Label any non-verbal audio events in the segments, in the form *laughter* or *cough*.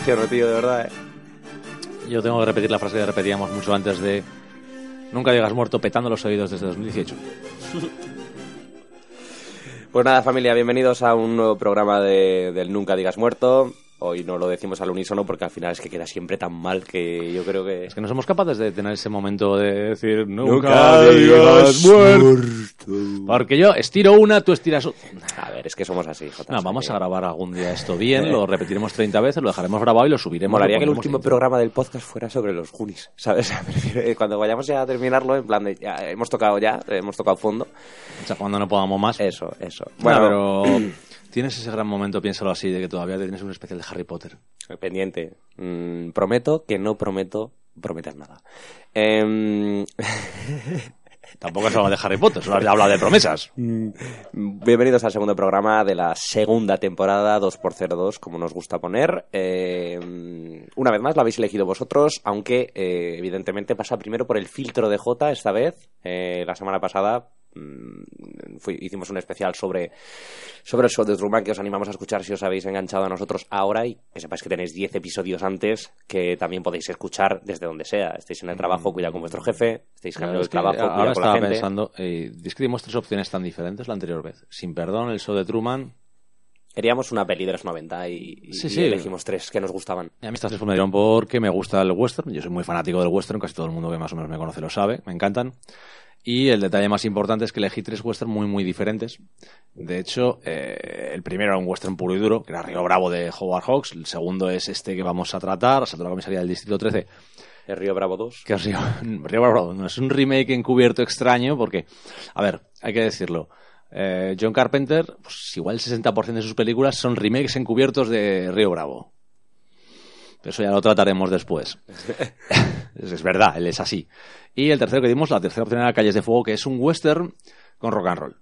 emociono, tío, de verdad. ¿eh? Yo tengo que repetir la frase que repetíamos mucho antes de Nunca digas muerto petando los oídos desde 2018. Pues nada, familia, bienvenidos a un nuevo programa de, del Nunca Digas Muerto. Hoy no lo decimos al unísono porque al final es que queda siempre tan mal que yo creo que... Es que no somos capaces de tener ese momento de decir Nunca Nunca digas muerto. Porque yo estiro una, tú estiras otra. A ver, es que somos así, Jota. No, vamos a grabar algún día esto bien, lo repetiremos 30 veces, lo dejaremos grabado y lo subiremos. Molaría lo que el último programa del podcast fuera sobre los Goonies, ¿sabes? *laughs* Cuando vayamos ya a terminarlo, en plan de... Ya, hemos tocado ya, hemos tocado fondo. O sea, cuando no podamos más. Eso, eso. Bueno, Bueno, pero tienes ese gran momento, piénsalo así, de que todavía tienes un especial de Harry Potter. pendiente. Mm, prometo que no prometo prometer nada. Em, *laughs* Tampoco se habla de Harry Potter, solo habla de promesas. *laughs* Bienvenidos al segundo programa de la segunda temporada 2x02, como nos gusta poner. Eh, una vez más lo habéis elegido vosotros, aunque eh, evidentemente pasa primero por el filtro de J esta vez. Eh, la semana pasada mm, fui- hicimos un especial sobre, sobre el show de Truman que os animamos a escuchar si os habéis enganchado a nosotros ahora y que sepáis que tenéis 10 episodios antes que también podéis escuchar desde donde sea. Estéis en el trabajo, cuidado con vuestro jefe. Estéis Claro, el trabajo, ahora con la gente. pensando, eh, es que dimos tres opciones tan diferentes la anterior vez. Sin perdón, el show de Truman. Queríamos una peli de los 90 y, y- Sí, y sí. elegimos tres que nos gustaban. Y a mí estas tres me dieron porque me gusta el western. Yo soy muy fanático del western, casi todo el mundo que más o menos me conoce lo sabe, me encantan. Y el detalle más importante es que elegí tres western muy, muy diferentes. De hecho, eh, el primero era un western puro y duro, que era Río Bravo de Howard Hawks. El segundo es este que vamos a tratar, Asalto a la comisaría del Distrito 13, El Río Bravo 2. que es Río, *laughs* Río Bravo. No es un remake encubierto extraño, porque, a ver, hay que decirlo. Eh, John Carpenter, pues igual el 60% de sus películas son remakes encubiertos de Río Bravo. Pero eso ya lo trataremos después. *laughs* es, es verdad, él es así. Y el tercero que dimos, la tercera opción era Calles de Fuego, que es un western con rock and roll.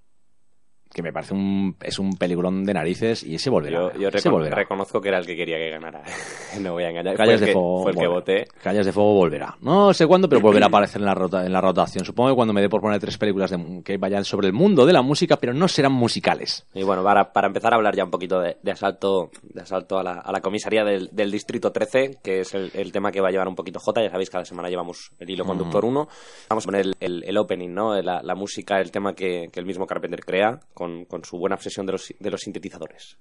Que me parece un, es un peliculón de narices y se volverá. Yo, yo se volverá. reconozco que era el que quería que ganara. *laughs* no voy a engañar. Calles de que, Fuego. fue el que volverá. voté. Calles de Fuego volverá. No sé cuándo, pero volverá a *clears throat* aparecer en la, rota, en la rotación. Supongo que cuando me dé por poner tres películas de- que vayan sobre el mundo de la música, pero no serán musicales. Y bueno, para, para empezar a hablar ya un poquito de, de asalto, de asalto a, la, a la comisaría del, del Distrito 13, que es el, el tema que va a llevar un poquito J, ya sabéis, cada semana llevamos el hilo conductor 1. Vamos a poner el, el- el opening, ¿no? La, la música, el tema que, que el mismo Carpenter crea, con, con su buena obsesión de los, de los sintetizadores.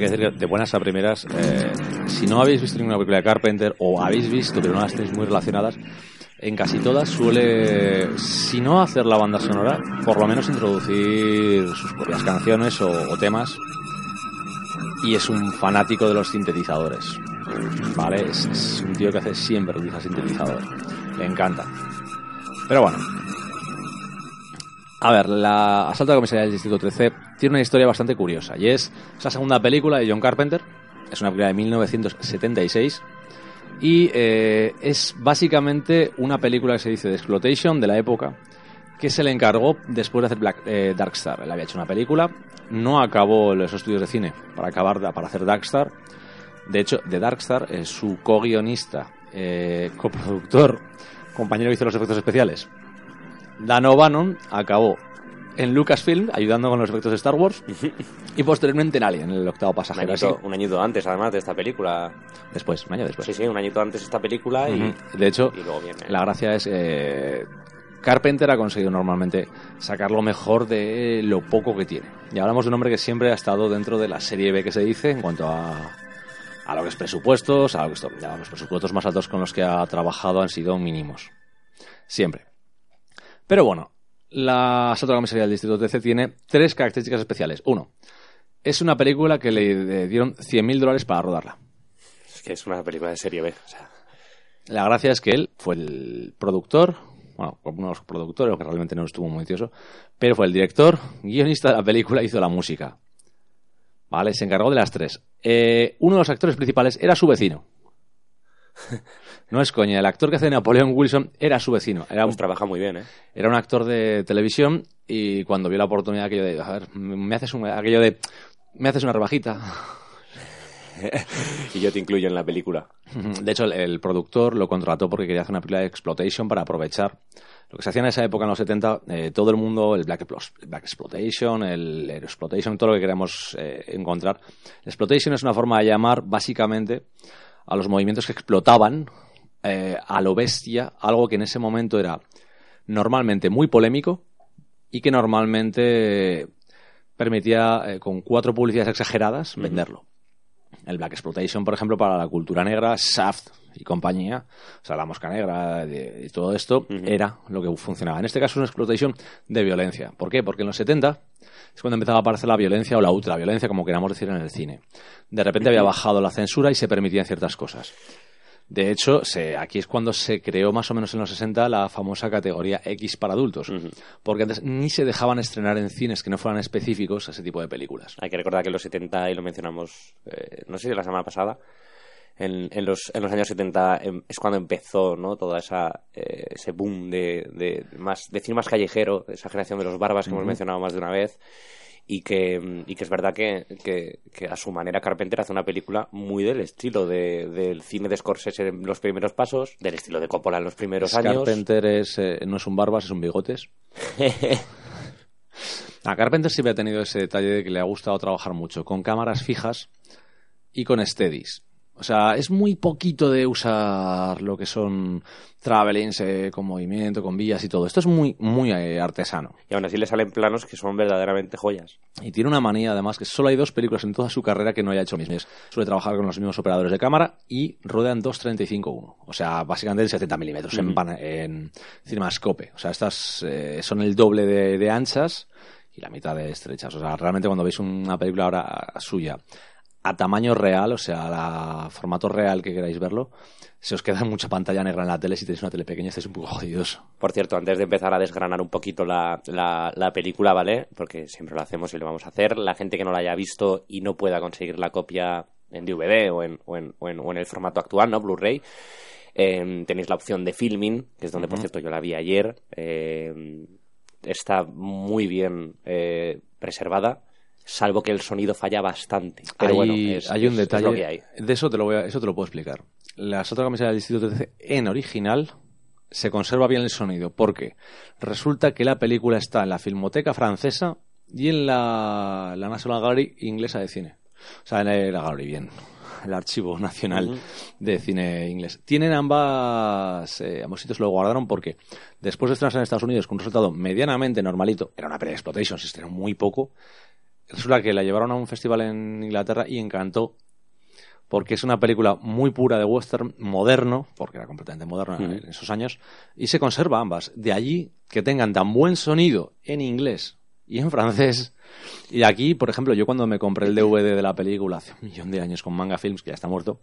Hay que decir que de buenas a primeras, eh, si no habéis visto ninguna película de Carpenter o habéis visto pero no las tenéis muy relacionadas, en casi todas suele, si no hacer la banda sonora, por lo menos introducir sus propias canciones o, temas. Y es un fanático de los sintetizadores. ¿Vale? Es un tío que hace siempre utiliza sintetizador. Le encanta. Pero bueno. A ver, la Asalto a la Comisaría del Distrito 13 tiene una historia bastante curiosa. Y es esa segunda película de John Carpenter. Es una película de 1976. Y eh, es básicamente una película que se dice de exploitation de la época que se le encargó después de hacer Black, eh, Darkstar. Él había hecho una película, no acabó los estudios de cine para acabar para hacer Darkstar. De hecho, de Darkstar, eh, su co-guionista, eh, coproductor, compañero que hizo los efectos especiales, Dan O'Bannon, acabó en Lucasfilm ayudando con los efectos de Star Wars *laughs* y posteriormente en Alien, el octavo Un pasajero. añito, Así, un añito antes, además, de esta película. después, un año después. Sí, sí, un añito antes esta película y, Ujú. De hecho, y luego viene. la gracia es eh, Carpenter ha conseguido normalmente sacar lo mejor de lo poco que tiene. Y hablamos de un hombre que siempre ha estado dentro de la serie B que se dice en cuanto a, a lo que es presupuestos, a lo que es, ya, los presupuestos más altos con los que ha trabajado han sido mínimos. Siempre. Pero bueno, la Asalto a la Comisaría del Distrito 13 tiene tres características especiales. Uno, es una película que le dieron 100.000 dólares para rodarla. Es que es una película de serie B. O sea, La gracia es que él fue el productor, bueno, uno de los productores, que realmente no estuvo muy tioso, pero fue el director, guionista de la película, hizo la música. Vale, se encargó de las tres. Eh, uno de los actores principales era su vecino. *laughs* No es coña, el actor que hace Napoleón Wilson era su vecino. Era un, pues trabaja muy bien, ¿eh? era un actor de televisión y cuando vio la oportunidad aquello de, a ver, me haces un, aquello de, me haces una rebajita. *laughs* Y yo te incluyo en la película. De hecho, el, el productor lo contrató porque quería hacer una película de exploitation para aprovechar lo que se hacía en esa época, en los 70, eh, todo el mundo, el Black, el Black Exploitation, el, el Exploitation, todo lo que queremos eh, encontrar. El Exploitation es una forma de llamar, básicamente, a los movimientos que explotaban eh, a lo bestia, algo que en ese momento era normalmente muy polémico y que normalmente permitía, eh, con cuatro publicidades exageradas, venderlo. El Black Exploitation, por ejemplo, para la cultura negra, Shaft y compañía, o sea, la mosca negra y todo esto, era lo que funcionaba. En este caso, una exploitation de violencia. ¿Por qué? Porque en los 70 es cuando empezaba a aparecer la violencia o la ultraviolencia, como queramos decir en el cine. De repente había bajado la censura y se permitían ciertas cosas. De hecho, se, aquí es cuando se creó más o menos en los 60 la famosa categoría X para adultos, porque antes ni se dejaban estrenar en cines que no fueran específicos a ese tipo de películas. Hay que recordar que en los 70, y lo mencionamos, eh, no sé si la semana pasada, en, en los, en los años 70 em, es cuando empezó ¿no? toda esa eh, ese boom de, de más de cine más callejero, esa generación de los barbas que hemos mencionado más de una vez y que, y que es verdad que, que- que a su manera Carpenter hace una película muy del estilo de- del cine de Scorsese en los primeros pasos, del estilo de Coppola en los primeros años. Carpenter es, eh, no es un barbas, es un bigotes. *laughs* A Carpenter siempre ha tenido ese detalle de que le ha gustado trabajar mucho con cámaras fijas y con steadies. O sea, es muy poquito de usar lo que son travelings eh, con movimiento, con vías y todo. Esto es muy, muy eh, artesano. y aún así le salen planos que son verdaderamente joyas. Y tiene una manía, además, que solo hay dos películas en toda su carrera que no haya hecho mismo. Suele trabajar con los mismos operadores de cámara y rodean 2.35.1. O sea, básicamente en 70 milímetros en, pan- en cinemascope. O sea, estas eh, son el doble de, de anchas y la mitad de estrechas. O sea, realmente cuando veis una película ahora suya a tamaño real, o sea, a formato real que queráis verlo, se os queda *laughs* mucha pantalla negra en la tele. Si tenéis una tele pequeña, estáis un poco jodidos. Por cierto, antes de empezar a desgranar un poquito la, la, la película, ¿vale? Porque siempre lo hacemos y lo vamos a hacer. La gente que no la haya visto y no pueda conseguir la copia en DVD o en, o en, o en, o en el formato actual, ¿no? Blu-ray. eh, tenéis la opción de filming, que es donde, por cierto, yo la vi ayer. eh, está muy bien eh, preservada, salvo que el sonido falla bastante. Pero hay, bueno, es, hay un es- es detalle. lo que hay. De eso te lo voy a, eso te lo puedo explicar. La Sota Camiseta del Distrito 13 en original se conserva bien el sonido. porque Resulta que la película está en la Filmoteca francesa y en la, la National Gallery inglesa de cine. O sea, en la Gallery, bien. El Archivo Nacional de Cine Inglés. Tienen ambas, eh, ambos sitios lo guardaron porque después de estrenarse en Estados Unidos con un resultado medianamente normalito, era una pelea de exploitation, se estrenó muy poco, resulta que la llevaron a un festival en Inglaterra y encantó porque es una película muy pura de western, moderno, porque era completamente moderno en esos años, y se conserva ambas. De allí que tengan tan buen sonido en inglés y en francés. Y aquí, por ejemplo, yo cuando me compré el DVD de la película hace un millón de años con Manga Films, que ya está muerto,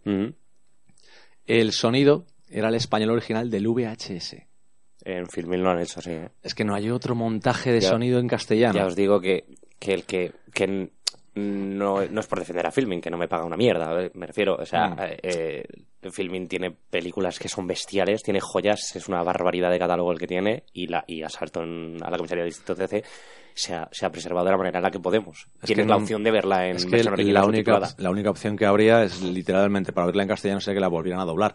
el sonido era el español original del VHS. En Filmil lo han hecho así. ¿eh? Es que no hay otro montaje de sonido en castellano. Ya os digo que, que el que, que no, no, es por defender a Filming, que no me paga una mierda, me refiero. O sea, mm. eh, Filming tiene películas que son bestiales, tiene joyas, es una barbaridad de catálogo el que tiene, y, la, y Asalto en, a la comisaría de Distrito 13 se ha, se ha, preservado de la manera en la que podemos. Es Tienes la opción de verla en es que la única, la única opción que habría es literalmente para verla en castellano sería que la volvieran a doblar.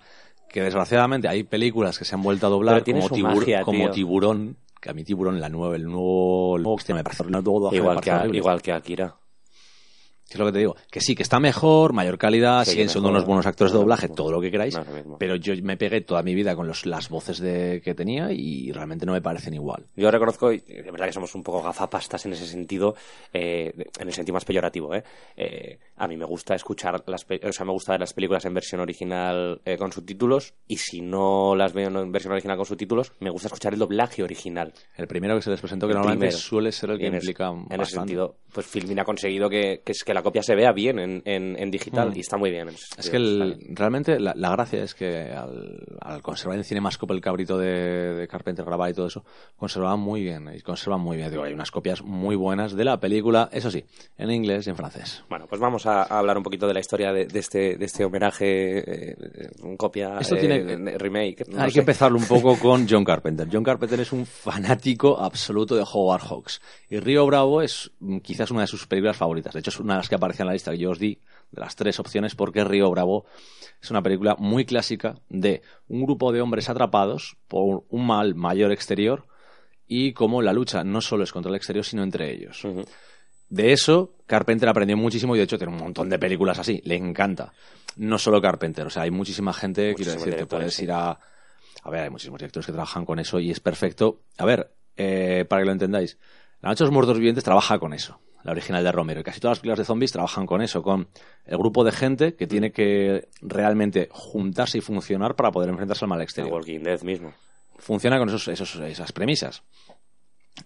Que desgraciadamente hay películas que se han vuelto a doblar como, como Tiburón, que a mí Tiburón, la nueva, el nuevo, el nuevo me parece igual, que, igual que Akira es lo que te digo, que sí, que está mejor, mayor calidad, siguen siendo unos buenos actores de doblaje, todo lo que queráis, pero yo me pegué toda mi vida con los, las voces de, que tenía y realmente no me parecen igual. Yo reconozco, y de verdad que somos un poco gafapastas en ese sentido, eh, en el sentido más peyorativo, ¿eh? ¿eh? a mí me gusta escuchar, las o sea, me gusta ver las películas en versión original eh, con subtítulos y si no las veo en versión original con subtítulos, me gusta escuchar el doblaje original. El primero que se les presentó, que normalmente suele ser el que implica En ese sentido, pues Filmin ha conseguido que, que, que la copia se vea bien en, en, digital mm. y está muy bien. Es que realmente la, gracia es que al, conservar en Cinemascope el cabrito de, de, Carpenter grabado y todo eso, conservaban muy bien, y conservan muy bien. Digo, hay unas copias muy buenas de la película, eso sí, en inglés y en francés. Bueno, pues vamos a, hablar un poquito de la historia de, este, de este homenaje, eh, un copia, Esto tiene, eh, remake. hay que empezarlo un poco *laughs* con John Carpenter. John Carpenter es un fanático absoluto de Howard Hawks y Río Bravo es mm, quizás una de sus películas favoritas. De hecho, es una de las que aparece en la lista que yo os di de las tres opciones porque Río Bravo es una película muy clásica de un grupo de hombres atrapados por un mal mayor exterior y cómo la lucha no solo es contra el exterior sino entre ellos. De eso Carpenter aprendió muchísimo y de hecho tiene un montón de películas así, le encanta. No solo Carpenter, o sea, hay muchísima gente, quiero decir, que puedes ir a... A ver, hay muchísimos directores que trabajan con eso y es perfecto. A ver, eh, para que lo entendáis, La Noche de los Muertos Vivientes trabaja con eso la original de Romero. Y casi todas las películas de zombies trabajan con eso, con el grupo de gente que tiene que realmente juntarse y funcionar para poder enfrentarse al mal exterior. Walking Dead mismo. Funciona con esos, esas premisas.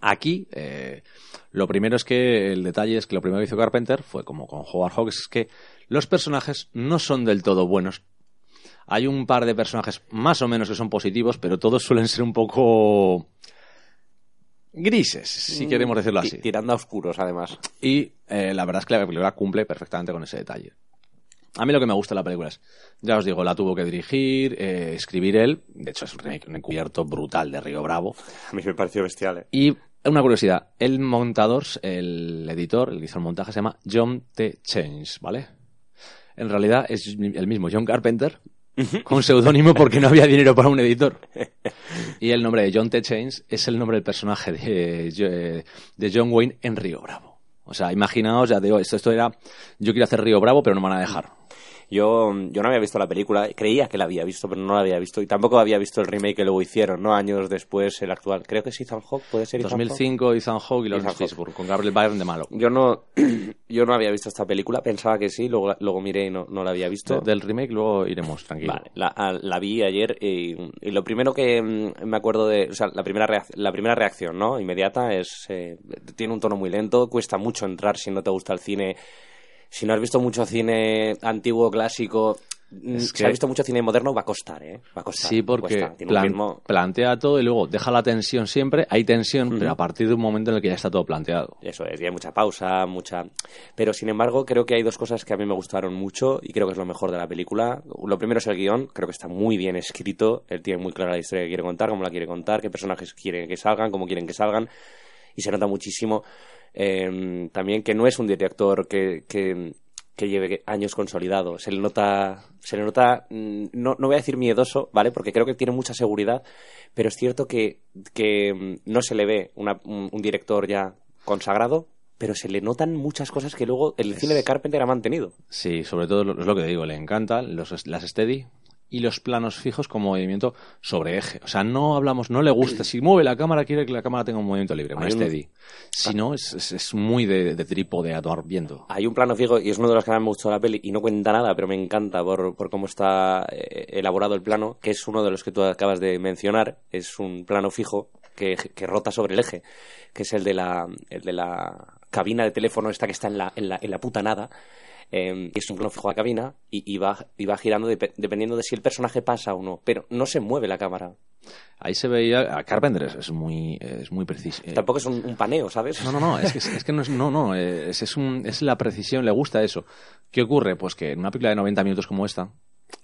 Aquí, eh, lo primero es que el detalle es que lo primero que hizo Carpenter fue como con Howard Hawks, es que los personajes no son del todo buenos. Hay un par de personajes más o menos que son positivos, pero todos suelen ser un poco grises, si mm, queremos decirlo así. Tirando a oscuros, además. Y eh, la verdad es que la película cumple perfectamente con ese detalle. A mí lo que me gusta de la película es, ya os digo, la tuvo que dirigir, eh, escribir él. De hecho, es un remake, un encubierto brutal de Río Bravo. A mí me pareció bestial. ¿eh? Y una curiosidad, el montador, el editor, el que hizo el montaje, se llama John T. Change, ¿vale? En realidad es el mismo John Carpenter, con seudónimo porque no había dinero para un editor. *laughs* Y el nombre de John T. Chains es el nombre del personaje de, de John Wayne en Río Bravo. O sea, imaginaos, ya digo, esto, esto era, yo quiero hacer Río Bravo, pero no me van a dejar. Yo, yo no había visto la película, creía que la había visto, pero no la había visto. Y tampoco había visto el remake que luego hicieron, ¿no? Años después, el actual. Creo que es Ethan Hawke, puede ser Ethan 2005, Ethan Hawke y Lawrence Fishburne, con Gabriel Byrne de malo. Yo no, *clears throat* yo no había visto esta película, pensaba que sí, luego, luego miré y no, no la había visto. del remake luego iremos, tranquilo. Vale, la, la vi ayer y, y, lo primero que mm, me acuerdo de, o sea, la primera, reacción, la primera reacción, ¿no? Inmediata es, eh, tiene un tono muy lento, cuesta mucho entrar si no te gusta el cine si no has visto mucho cine antiguo, clásico, Mm, si ha visto mucho cine moderno, va a costar, ¿eh? Va a costar. Sí, porque plantea todo y luego deja la tensión siempre. Hay tensión, pero a partir de un momento en el que ya está todo planteado. Eso es, y hay mucha pausa, mucha... Pero, sin embargo, creo que hay dos cosas que a mí me gustaron mucho y creo que es lo mejor de la película. Lo primero es el guion. Creo que está muy bien escrito. Él tiene muy clara la historia que quiere contar, cómo la quiere contar, qué personajes quiere que salgan, cómo quieren que salgan. Y se nota muchísimo eh, también que no es un director que, que que lleve años consolidado. Se le nota, se le nota, mm, no, no voy a decir miedoso, ¿vale? Porque creo que tiene mucha seguridad, pero es cierto que, que mm, no se le ve un, director ya consagrado, pero se le notan muchas cosas que luego el cine de Carpenter ha mantenido. Sí, sobre todo es lo que digo, le encantan los, las steady, y los planos fijos con movimiento sobre eje. O sea, no hablamos, no le gusta. Si mueve la cámara, quiere que la cámara tenga un movimiento libre, un steady. Si no, es, es, es muy de, de trípode a tomar viento. Hay un plano fijo y es uno de los que más me gustó de la peli y no cuenta nada, pero me encanta por, por cómo está eh, elaborado el plano, que es uno de los que tú acabas de mencionar. Es un plano fijo que, que rota sobre el eje, que es el de la, el de la cabina de teléfono esta que está en la, en la, en la puta nada. Eh, y es un plano fijo a la cabina y, y va, y va girando dep- dependiendo de si el personaje pasa o no, pero no se mueve la cámara. Ahí se veía, a Carpenter es, muy, es muy preciso. Eh, Tampoco es un, un paneo, ¿sabes? No, no, no, es que, es que no es, no, no, es, es, un, es la precisión, le gusta eso. ¿Qué ocurre? Pues que en una película de 90 minutos como esta,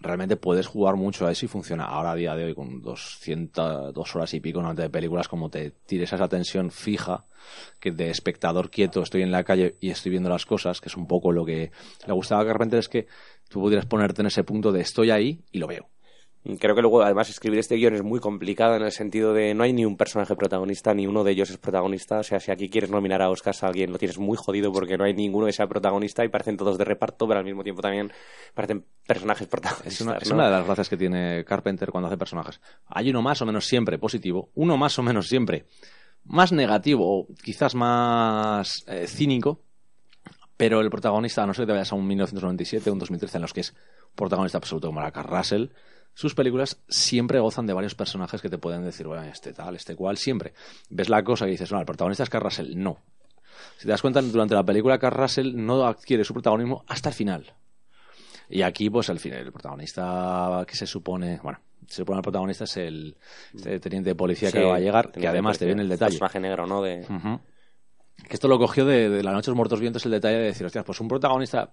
realmente puedes jugar mucho a eso y funciona. Ahora a día de hoy con 200, dos horas y pico de películas, como te tires esa tensión fija, que de espectador quieto estoy en la calle y estoy viendo las cosas, que es un poco lo que le gustaba a Carpenter, es que tú pudieras ponerte en ese punto de estoy ahí y lo veo. Creo que luego, además, escribir este guion es muy complicado en el sentido de no hay ni un personaje protagonista, ni uno de ellos es protagonista. O sea, si aquí quieres nominar a Oscar a alguien, lo tienes muy jodido porque no hay ninguno que sea protagonista y parecen todos de reparto, pero al mismo tiempo también parecen personajes protagonistas. Es una, es ¿no? una de las gracias que tiene Carpenter cuando hace personajes. Hay uno más o menos siempre positivo, uno más o menos siempre más negativo o quizás más eh, cínico, pero el protagonista, a no ser que te vayas a un 1997 o un 2013 en los que es protagonista absoluto como Russell, sus películas siempre gozan de varios personajes que te pueden decir, bueno, este tal, este cual, siempre. Ves la cosa y dices, no, el protagonista es Carl Russell. No. Si te das cuenta, durante la película Carl Russell no adquiere su protagonismo hasta el final. Y aquí, pues al final, el protagonista que se supone, bueno, se supone el protagonista es el este teniente de policía Sí, que va a llegar, que además te viene el detalle. Personaje negro, ¿no? De... Que esto lo cogió de, de La Noche de los Muertos Vientos el detalle de decir, hostias, pues un protagonista.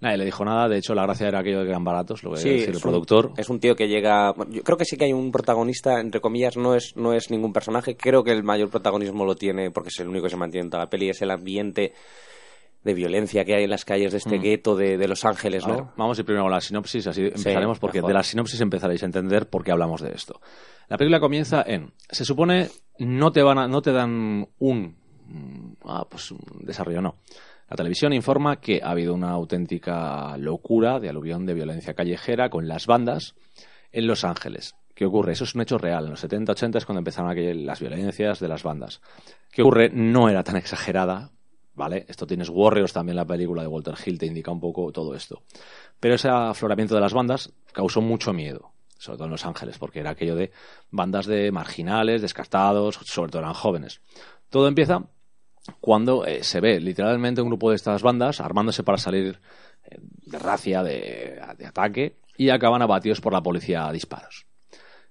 Nadie le dijo nada, de hecho la gracia era aquello de que eran baratos, lo que Sí, decir el un- productor. es un tío que llega. Yo creo que sí que hay un protagonista, entre comillas, no es, no es ningún personaje. Creo que el mayor protagonismo lo tiene, porque es el único que se mantiene en toda la peli, es el ambiente de violencia que hay en las calles de este Mm. gueto de, de Los Ángeles, ver, ¿no? vamos a ir primero con la sinopsis, así empezaremos, porque mejor. de la sinopsis empezaréis a entender por qué hablamos de esto. La película comienza en, se supone, no te van a, no te dan un, mm, ah, pues un desarrollo, no. La televisión informa que ha habido una auténtica locura de aluvión de violencia callejera con las bandas en Los Ángeles. ¿Qué ocurre? Eso es un hecho real. En los 70-80 es cuando empezaron las violencias de las bandas. ¿Qué ocurre? No era tan exagerada, ¿vale? Esto tienes Warriors también, la película de Walter Hill, te indica un poco todo esto. Pero ese afloramiento de las bandas causó mucho miedo, sobre todo en Los Ángeles, porque era aquello de bandas de marginales, descartados, sobre todo eran jóvenes. Todo empieza cuando eh, se ve literalmente un grupo de estas bandas armándose para salir eh, de racia, de, de ataque, y acaban abatidos por la policía a disparos.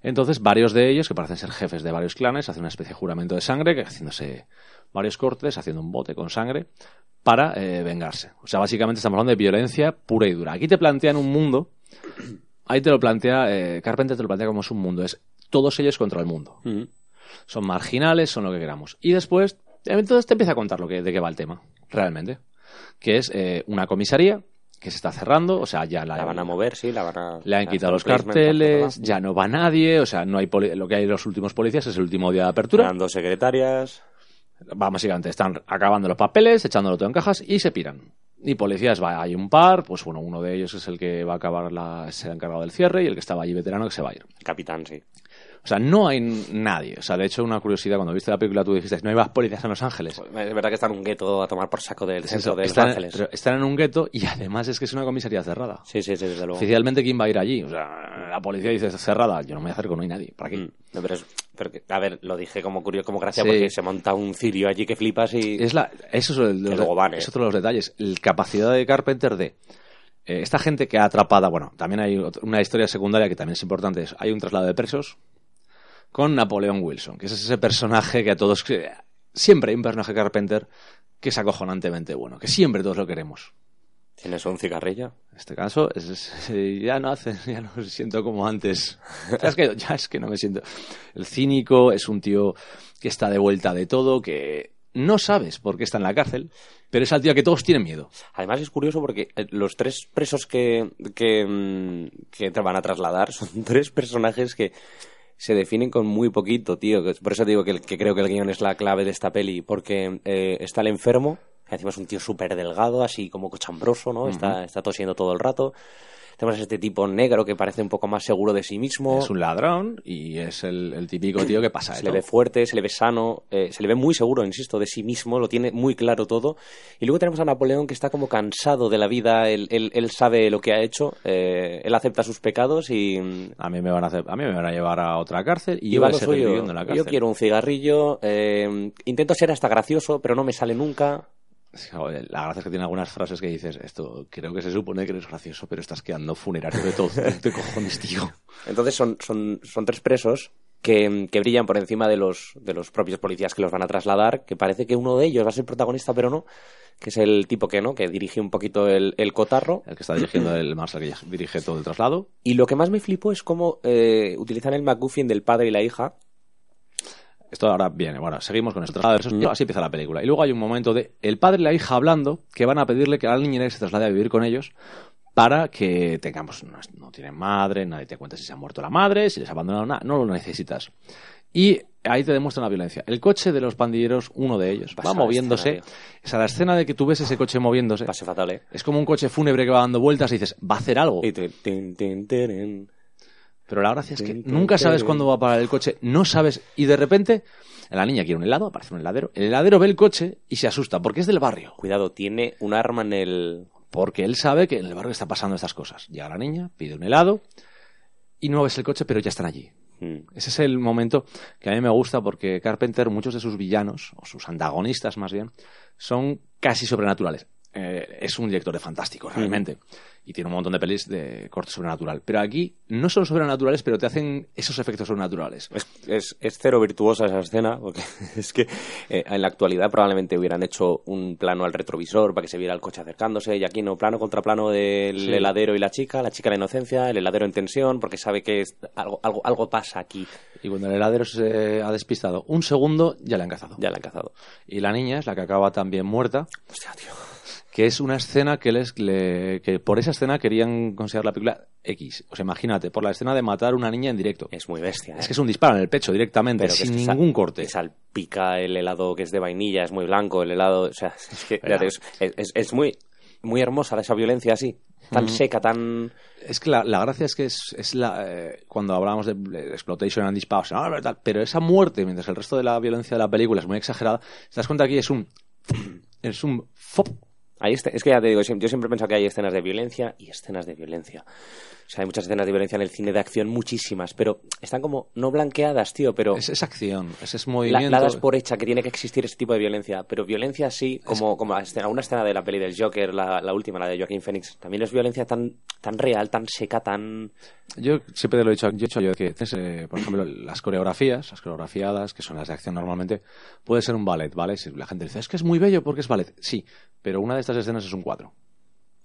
Entonces, varios de ellos, que parecen ser jefes de varios clanes, hacen una especie de juramento de sangre, haciéndose varios cortes, haciendo un bote con sangre, para eh, vengarse. O sea, básicamente estamos hablando de violencia pura y dura. Aquí te plantean un mundo, ahí te lo plantea, Carpenter te lo plantea como es un mundo, es todos ellos contra el mundo. Mm. Son marginales, son lo que queramos. Y después, entonces te empieza a contar lo que, de qué va el tema, realmente. Que es eh, una comisaría que se está cerrando, o sea, ya la, La van a mover, sí, la van a. le han quitado los carteles, ya no va nadie, o sea, no hay poli- lo que hay los últimos policías es el último día de apertura. Eran dos secretarias. Va, básicamente están acabando los papeles, echándolo todo en cajas y se piran. Y policías, va, hay un par, pues bueno, uno de ellos es el que va a acabar la, será encargado del cierre y el que estaba allí veterano que se va a ir. Capitán, sí. O sea, no hay nadie. O sea, de hecho, una curiosidad, cuando viste la película tú dijiste, no hay más policías en Los Ángeles. Es verdad que están en un gueto a tomar por saco del centro eso, de Los Ángeles. están en un gueto y además es que es una comisaría cerrada. Sí, sí, sí, desde luego. Oficialmente, ¿quién va a ir allí? O sea, la policía dice cerrada, yo no me acerco, no hay nadie. ¿Para qué? Mm. No, pero, es- pero que- a ver, lo dije como curioso, como gracia, Sí. porque se monta un cirio allí que flipas y. Es la, eso es, el- van, ¿eh? es otro de los detalles. La capacidad de Carpenter de. eh, esta gente que ha atrapada, bueno, también hay una historia secundaria que también es importante. hay un traslado de presos con Napoleón Wilson, que es ese personaje que a todos. que- siempre hay un personaje Carpenter que es acojonantemente bueno, que siempre todos lo queremos. ¿Tienes un cigarrillo? En este caso, es- es- eh, ya no hace, *laughs* ya no me siento como antes. *laughs* Ya es, que, ya es que no me siento. El cínico es un tío que está de vuelta de todo, que no sabes por qué está en la cárcel, pero es al tío a que todos tienen miedo. Además es curioso porque eh, los tres presos que, que, mm, que te van a trasladar *laughs* son tres personajes que se definen con muy poquito, tío. Por eso digo que creo que el guion es la clave de esta peli, porque eh, está el enfermo, que encima es un tío súper delgado, así como cochambroso, ¿no? está, está tosiendo todo el rato. Tenemos a este tipo negro que parece un poco más seguro de sí mismo. Es un ladrón y es el, el típico tío que pasa se le ve fuerte, se le ve sano, eh, se le ve muy seguro, insisto, de sí mismo, lo tiene muy claro todo. Y luego tenemos a Napoleón que está como cansado de la vida, él, él- él sabe lo que ha hecho, eh, él acepta sus pecados y, A mí me van a hacer, a mí me van a llevar a otra cárcel y, y yo voy a en la cárcel. Yo quiero un cigarrillo, eh, intento ser hasta gracioso, pero no me sale nunca. La gracia es que tiene algunas frases que dices, esto creo que se supone que eres gracioso, pero estás quedando funerario de todo. ¿Qué cojones, tío? *laughs* Entonces son, son, son tres presos que, que brillan por encima de los, de los propios policías que los van a trasladar, que parece que uno de ellos va a ser protagonista, pero no, que es el tipo que no, que dirige un poquito el, el cotarro. El que está dirigiendo el Marshall que dirige todo el traslado. Y lo que más me flipó es cómo eh, utilizan el McGuffin del padre y la hija. Esto ahora viene, bueno, seguimos con. Eso- Así empieza la película. Y luego hay un momento de el padre y la hija hablando que van a pedirle que la niña se traslade a vivir con ellos para que tengamos, no, no tienen madre, nadie te cuenta si se ha muerto la madre, si les ha abandonado nada, no lo necesitas. Y ahí te demuestran la violencia. El coche de los pandilleros, uno de ellos, Pasa va moviéndose. escena, o sea, la escena de que tú ves ese coche moviéndose. Pase fatal, ¿eh? Es como un coche fúnebre que va dando vueltas y dices, va a hacer algo. Y tin, tin, tin, tirin. Pero la gracia es que nunca sabes cuándo va a parar el coche, no sabes, y de repente la niña quiere un helado, aparece un heladero, el heladero ve el coche y se asusta, porque es del barrio, Cuidado, tiene un arma en el... porque él sabe que en el barrio está pasando estas cosas. Llega la niña, pide un helado, y no ves el coche, pero ya están allí. Mm. Ese es el momento que a mí me gusta porque Carpenter, muchos de sus villanos, o sus antagonistas más bien, son casi sobrenaturales. Eh, es un director de fantástico, realmente. Y tiene un montón de pelis de corte sobrenatural. Pero aquí no son sobrenaturales, pero te hacen esos efectos sobrenaturales. Es, es, es cero virtuosa esa escena, porque *laughs* es que eh, en la actualidad probablemente hubieran hecho un plano al retrovisor para que se viera el coche acercándose, y aquí no, plano contra plano del Sí. heladero y la chica, la chica en la inocencia, el heladero en tensión, porque sabe que es- algo, algo, algo pasa aquí. Y cuando el heladero se ha despistado un segundo, ya le han cazado. Ya la han cazado. Y la niña es la que acaba también muerta, Hostia, tío. Que es una escena que les le- que por esa escena querían considerar la película X. O sea, imagínate, por la escena de matar a una niña en directo. Es muy bestia, ¿eh? Es que es un disparo en el pecho directamente, Pero que sin es que ningún corte. que salpica el helado que es de vainilla, es muy blanco, el helado, o sea, *laughs* es que es, es- es muy, muy hermosa esa violencia así, tan seca, tan... Es que la, la gracia es que es, es la, eh, cuando hablábamos de, de exploitation and disparos, no, no, tal, pero esa muerte, mientras el resto de la violencia de la película es muy exagerada, te das cuenta aquí es un *clears throat* es un fop. Hay este- es que ya te digo, yo siempre he pensado que hay escenas de violencia y escenas de violencia. O sea, hay muchas escenas de violencia en el cine de acción, muchísimas, pero están como no blanqueadas, tío, pero Es, es acción, es, es movimiento. la das por hecha que tiene que existir ese tipo de violencia. Pero violencia sí, como, como la escena- una escena de la peli del Joker, la, la última, la de Joaquín Phoenix, también es violencia tan, tan real, tan seca, tan... Yo siempre lo he dicho, yo he hecho yo que, eh, por ejemplo, las coreografías, las coreografiadas, que son las de acción normalmente, puede ser un ballet, ¿vale? Si la gente dice, es que es muy bello porque es ballet. Sí, pero una de estas escenas es un cuadro.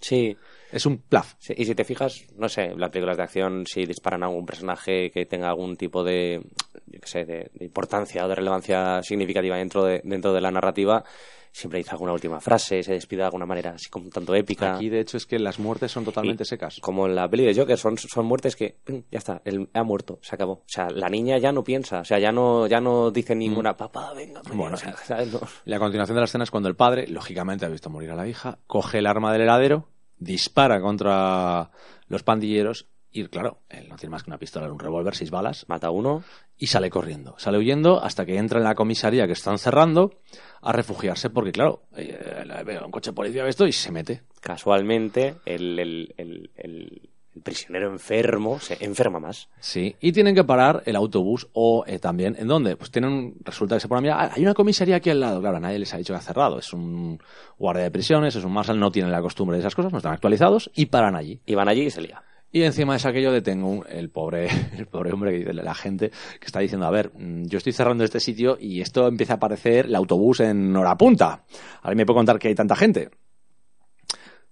Sí, Es un plaf. Sí, y si te fijas, no sé, las películas de acción, si disparan a algún personaje que tenga algún tipo de, yo qué sé, de, de importancia o de relevancia significativa dentro de, dentro de la narrativa, siempre dice alguna última frase, se despide de alguna manera así como un tanto épica. Aquí, de hecho, es que las muertes son totalmente Y secas. Como en la peli de Joker, son, son muertes que pum, ya está, él ha muerto, se acabó. O sea, la niña ya no piensa, o sea, ya no, ya no dice ninguna papá, venga, Mm. Bueno, o sea, ¿sabes? No. Y la continuación de la escena es cuando el padre, lógicamente, ha visto morir a la hija, coge el arma del heladero, dispara contra los pandilleros y, claro, él no tiene más que una pistola, un revólver, seis balas, Mata a uno, y sale corriendo. Sale huyendo hasta que entra en la comisaría que están cerrando a refugiarse porque, claro, eh, veo un coche de policía, esto y se mete. casualmente, el, el, el, el- el prisionero enfermo se enferma más. Sí, y tienen que parar el autobús o eh, también, ¿en dónde? Pues tienen, resulta que se ponen, mira, hay una comisaría aquí al lado. Claro, nadie les ha dicho que ha cerrado. Es un guardia de prisiones, es un marshal, no tienen la costumbre de esas cosas, no están actualizados y paran allí. Y van allí y se lía. Y encima de aquello detengo un- el pobre, *laughs* el pobre hombre que dice, la gente que está diciendo, a ver, mm, yo estoy cerrando este sitio y esto empieza a aparecer el autobús en hora punta. Ahora me puedo contar que hay tanta gente.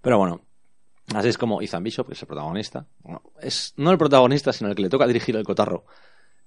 Pero bueno, así es como Ethan Bishop, que es el protagonista. Bueno, es no el protagonista, sino el que le toca dirigir el cotarro.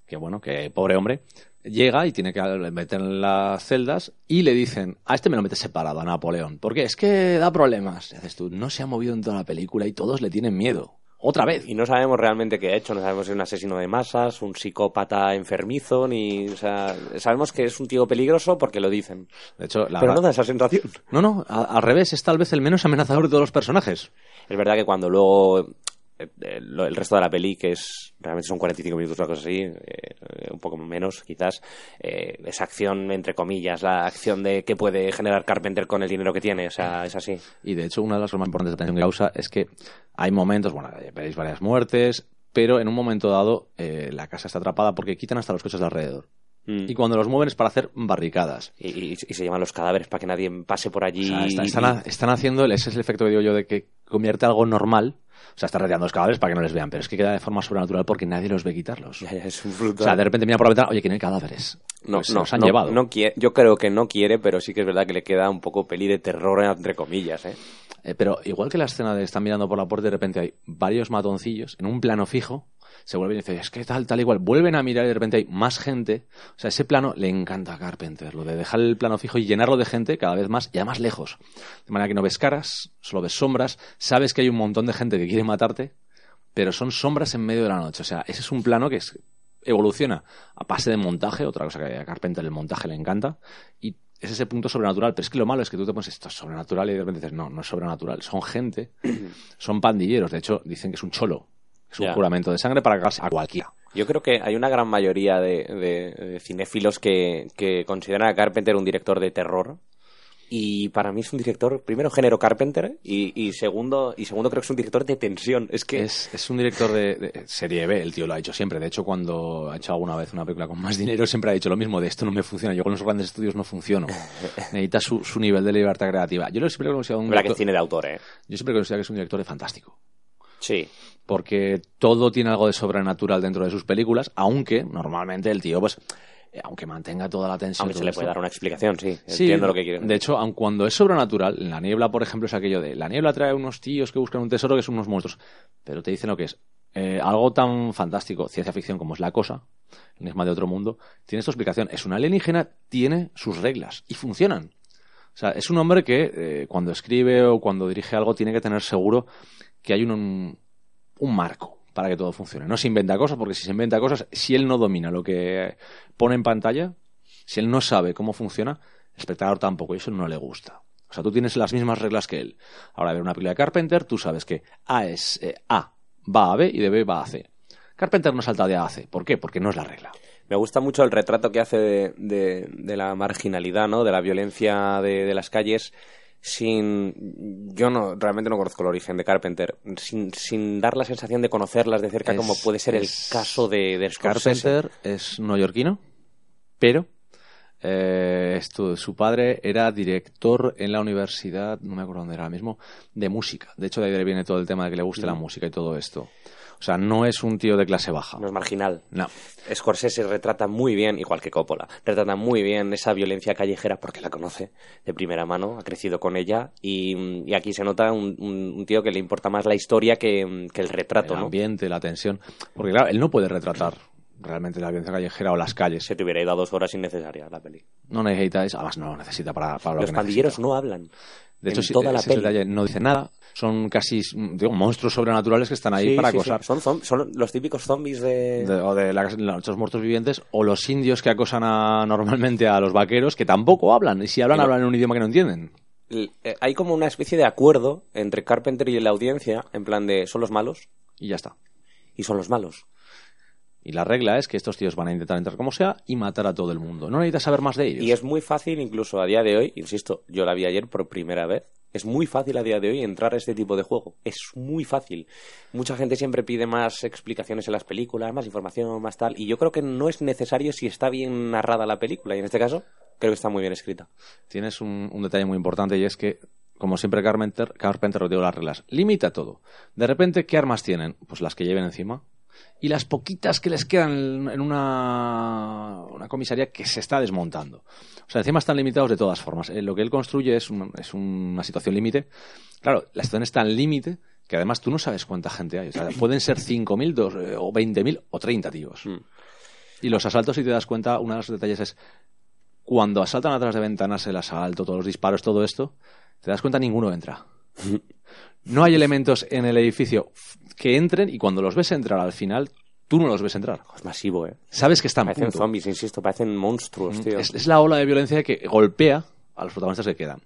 Que bueno, que pobre hombre. Llega y tiene que meter en las celdas y le dicen, a este me lo metes separado, a Napoleón. Porque es que da problemas. Y haces tú, no se ha movido en toda la película y todos le tienen miedo. Otra vez. Y no sabemos realmente qué ha hecho, no sabemos si es un asesino de masas, un psicópata enfermizo, ni. O sea, sabemos que es un tío peligroso porque lo dicen. De hecho, la Pero no verdad- da esa sensación. no, no, a- al revés, es tal vez el menos amenazador de todos los personajes. Es verdad que cuando luego el, el resto de la peli, que es realmente son 45 minutos o algo así, eh, un poco menos quizás, eh, esa acción, entre comillas, la acción de que puede generar Carpenter con el dinero que tiene, o sea, es así. Y de hecho, una de las cosas más importantes de atención que causa es que hay momentos, bueno, veréis varias muertes, pero en un momento dado eh, la casa está atrapada porque quitan hasta los coches de alrededor. Mm. Y cuando los mueven es para hacer barricadas. Y, y- y se llevan los cadáveres para que nadie pase por allí. O sea, está- y- están, ha- están haciendo, ese es el efecto que digo yo de que convierte algo normal. O sea, está retirando los cadáveres para que no les vean, pero es que queda de forma sobrenatural porque nadie los ve quitarlos. Ya, ya, es un O sea, de repente mira por la ventana, oye, no hay cadáveres. No, Pues se no, los han no, llevado. no quiere- yo creo que no quiere, pero sí que es verdad que le queda un poco peli de terror, entre comillas, ¿eh? Eh, pero igual que la escena de están mirando por la puerta y de repente hay varios matoncillos en un plano fijo, se vuelven y dicen, es que tal, tal, igual. Vuelven a mirar y de repente hay más gente. O sea, ese plano le encanta a Carpenter, lo de dejar el plano fijo y llenarlo de gente cada vez más y además lejos. De manera que no ves caras, solo ves sombras, sabes que hay un montón de gente que quiere matarte, pero son sombras en medio de la noche. O sea, ese es un plano que es- evoluciona a pase de montaje, otra cosa que a Carpenter el montaje le encanta, y es ese punto sobrenatural. Pero es que lo malo es que tú te pones esto es sobrenatural y de repente dices, no, no es sobrenatural, son gente, *clears throat* son pandilleros. De hecho, dicen que es un cholo, es un juramento de sangre para cagarse a cualquiera. Yo creo que hay una gran mayoría de, de- de cinéfilos que, que consideran a Carpenter un director de terror. Y para mí es un director, primero, género Carpenter, y, y segundo, y segundo creo que es un director de tensión. Es que Es, es un director de, de serie B, el tío lo ha hecho siempre. De hecho, cuando ha hecho alguna vez una película con más dinero, siempre ha dicho lo mismo, de esto no me funciona, yo con los grandes estudios no funciono. *laughs* Necesita su, su nivel de libertad creativa. Yo lo siempre he considerado un verdad que director- es cine de autor, ¿eh? yo siempre he considerado que es un director de fantástico. Sí. porque todo tiene algo de sobrenatural dentro de sus películas, aunque normalmente el tío, pues, eh, aunque mantenga toda la tensión. Aunque se le puede esto- dar una explicación, sí. Sí, Entiendo lo que quieren. De hecho, aun cuando es sobrenatural, en la niebla, por ejemplo, es aquello de la niebla trae unos tíos que buscan un tesoro que son unos monstruos, pero te dicen lo que es. Eh, algo tan fantástico, ciencia ficción como es la cosa, el enigma de otro mundo, tiene su explicación. Es una alienígena, tiene sus reglas y funcionan. O sea, es un hombre que eh, cuando escribe o cuando dirige algo tiene que tener seguro que hay un, un marco para que todo funcione. No se inventa cosas, porque si se inventa cosas, si él no domina lo que pone en pantalla, si él no sabe cómo funciona, el espectador tampoco, y eso no le gusta. O sea, tú tienes las mismas reglas que él. Ahora, ver una película de Carpenter, tú sabes que A es eh, A, va a B y de B va a C. Carpenter no salta de A a C. ¿Por qué? Porque no es la regla. Me gusta mucho el retrato que hace de, de- la marginalidad, ¿no? De la violencia de las calles sin... Yo no realmente no conozco el origen de Carpenter. Sin, sin dar la sensación de conocerlas de cerca Es- como puede ser el caso de, de. Carpenter es neoyorquino, pero eh, esto, su padre era director en la universidad, no me acuerdo dónde era ahora mismo, de música. De hecho, de ahí viene todo el tema de que le guste la música y todo esto. O sea, no es un tío de clase baja. No es marginal. No. Scorsese retrata muy bien, igual que Coppola, retrata muy bien esa violencia callejera porque la conoce de primera mano, ha crecido con ella y, y aquí se nota un, un- un tío que le importa más la historia que, que el retrato, el ¿no? ambiente, la tensión. Porque claro, él no puede retratar realmente la violencia callejera o las calles. Se te hubiera ido a dos horas innecesarias la peli. No necesita eso, además no necesita para, para lo Los que pandilleros necesita. no hablan. De hecho, en sí, toda la ese peli. detalle no dice nada. Son casi digo, monstruos sobrenaturales que están ahí Sí, para sí, sí. acosar. Son, los típicos zombies de... de- o de la- los muertos vivientes, o los indios que acosan a- normalmente a los vaqueros, que tampoco hablan, y si hablan, Pero- hablan en un idioma que no entienden. Eh, Hay como una especie de acuerdo entre Carpenter y la audiencia, en plan de son los malos Y ya está. y son los malos. Y la regla es que estos tíos van a intentar entrar como sea y matar a todo el mundo. No necesitas saber más de ellos. Y es muy fácil, incluso a día de hoy, insisto, yo la vi ayer por primera vez, es muy fácil a día de hoy entrar a este tipo de juego. Es muy fácil. Mucha gente siempre pide más explicaciones en las películas, más información, más tal. Y yo creo que no es necesario si está bien narrada la película. Y en este caso, creo que está muy bien escrita. Tienes un, un detalle muy importante y es que, como siempre Carpenter, Carpenter dio las reglas. Limita todo. De repente, ¿qué armas tienen? Pues las que lleven encima. Y las poquitas que les quedan en una, una comisaría que se está desmontando. O sea, encima están limitados de todas formas. Eh, lo que él construye es, un- es una situación límite. Claro, la situación está al límite que además tú no sabes cuánta gente hay. O sea, pueden ser 5.000 dos- eh, o 20.000 o 30 tíos. Mm. Y los asaltos, si te das cuenta, uno de los detalles es cuando asaltan atrás de ventanas, el asalto, todos los disparos, todo esto, te das cuenta ninguno entra. *laughs* No hay elementos en el edificio que entren y cuando los ves entrar al final, tú no los ves entrar. Es masivo, ¿eh? Sabes que están Parecen punto. zombies, insisto, parecen monstruos, tío. Es, es la ola de violencia que golpea a los protagonistas que quedan.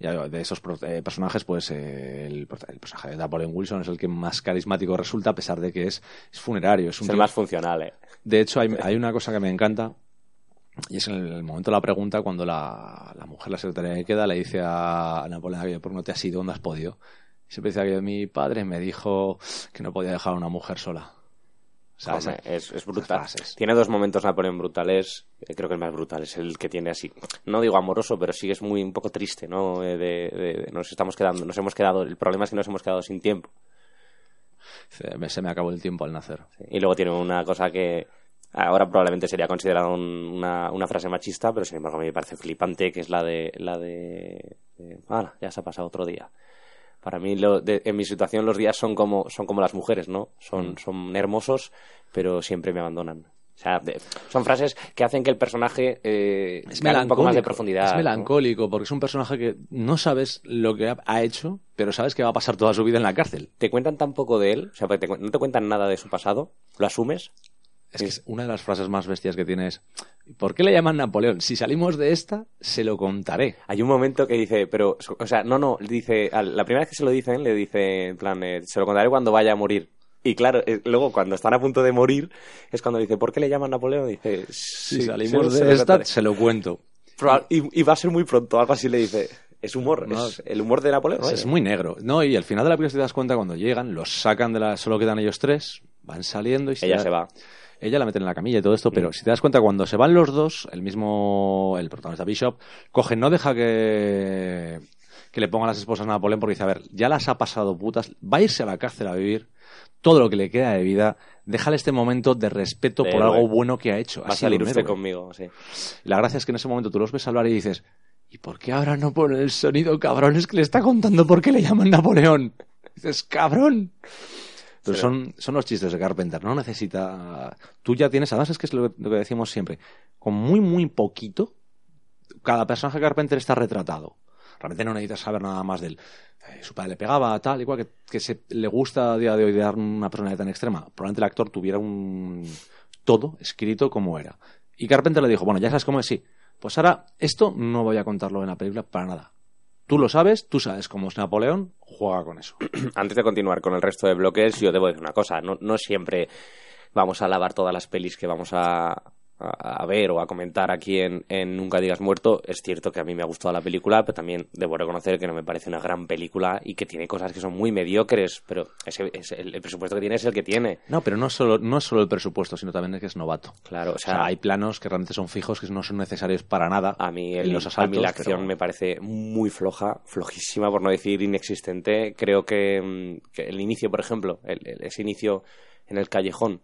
Ya, de esos pro- eh, personajes, pues eh, el, el personaje de Napoleon Wilson es el que más carismático resulta, a pesar de que es, es funerario. Es un Es el más funcional, ¿eh? De hecho, hay, hay una cosa que me encanta, y es en el momento de la pregunta, cuando la, la mujer, la secretaria que queda, le dice a Napoleón ¿por qué no te has ido? ¿Dónde has podido? Siempre dice que mi padre me dijo que no podía dejar a una mujer sola. O sea, esa- es, es brutal. Tiene dos momentos Napoleón brutales. eh, Creo que el más brutal es el que tiene así. No digo amoroso, pero sí es muy un poco triste, ¿no? Eh, De, de- de- nos estamos quedando, nos hemos quedado. El problema es que nos hemos quedado sin tiempo. se me, se me acabó el tiempo al nacer. Y luego tiene una cosa que ahora probablemente sería considerada un- una, una frase machista, pero sin embargo a mí me parece flipante, que es la de la de, de, "Hala, ya se ha pasado otro día. Para mí, lo de- en mi situación, los días son como, son como las mujeres, ¿no? Mm. Son, son hermosos, pero siempre me abandonan. O sea, de- son frases que hacen que el personaje eh, un poco más de profundidad. Es ¿no? melancólico, porque es un personaje que no sabes lo que ha, ha hecho, pero sabes que va a pasar toda su vida en la cárcel. Te cuentan tan poco de él, o sea, porque te no te cuentan nada de su pasado, lo asumes. Es que es una de las frases más bestias que tiene es ¿Por qué le llaman Napoleón? Si salimos de esta, se lo contaré. Hay un momento que dice, pero, o sea, no, no, dice, la primera vez que se lo dicen, le dice, en plan, eh, se lo contaré cuando vaya a morir. Y claro, eh, luego cuando están a punto de morir, es cuando dice, ¿por qué le llaman Napoleón? Dice, Si "Sí, salimos se- se de esta, contaré". se lo cuento. Y, y va a ser muy pronto, algo así le dice. Es humor, No. es el humor de Napoleón. Es, muy negro. No, y al final de la película te das cuenta cuando llegan, los sacan de la... Solo quedan ellos tres, van saliendo y Ella da- se va. Ella la meten en la camilla y todo esto, pero si te das cuenta, cuando se van los dos, el mismo, el protagonista Bishop, coge, no deja que, que le pongan las esposas a Napoleón porque dice, a ver, ya las ha pasado putas, va a irse a la cárcel a vivir todo lo que le queda de vida, déjale este momento de respeto De por héroe. algo bueno que ha hecho. Va a salir un usted héroe. conmigo, sí. La gracia es que en ese momento tú los ves hablar y dices, ¿y por qué ahora no pone el sonido cabrón? Es que le está contando por qué le llaman Napoleón. Dices, cabrón. Pero Sí. son, son los chistes de Carpenter, no necesita... Tú ya tienes, además es que es lo, lo que decimos siempre, con muy, muy poquito, cada personaje de Carpenter está retratado. Realmente no necesitas saber nada más de él. Eh, su padre le pegaba, tal, igual que, que se, le gusta a día de hoy dar una personalidad tan extrema. Probablemente el actor tuviera un todo escrito como era. Y Carpenter le dijo, bueno, ya sabes cómo es, sí. Pues ahora, esto no voy a contarlo en la película para nada. Tú lo sabes, tú sabes cómo es Napoleón, juega con eso. *clears throat* Antes de continuar con el resto de bloques, yo debo decir una cosa. No, siempre vamos a alabar todas las pelis que vamos a, a- a ver o a comentar aquí en, en Nunca Digas Muerto. Es cierto que a mí me ha gustado la película, pero también debo reconocer que no me parece una gran película y que tiene cosas que son muy mediocres, pero ese- ese- el, el presupuesto que tiene es el que tiene. No, pero no solo, no es solo el presupuesto, sino también es que es novato. Claro, o O sea, hay planos que realmente son fijos, que no son necesarios para nada. A mí, en el- los a asaltos, mí la acción pero- me parece muy floja, flojísima, por no decir inexistente. Creo que, mm, que el inicio, por ejemplo, el- el- ese inicio en el callejón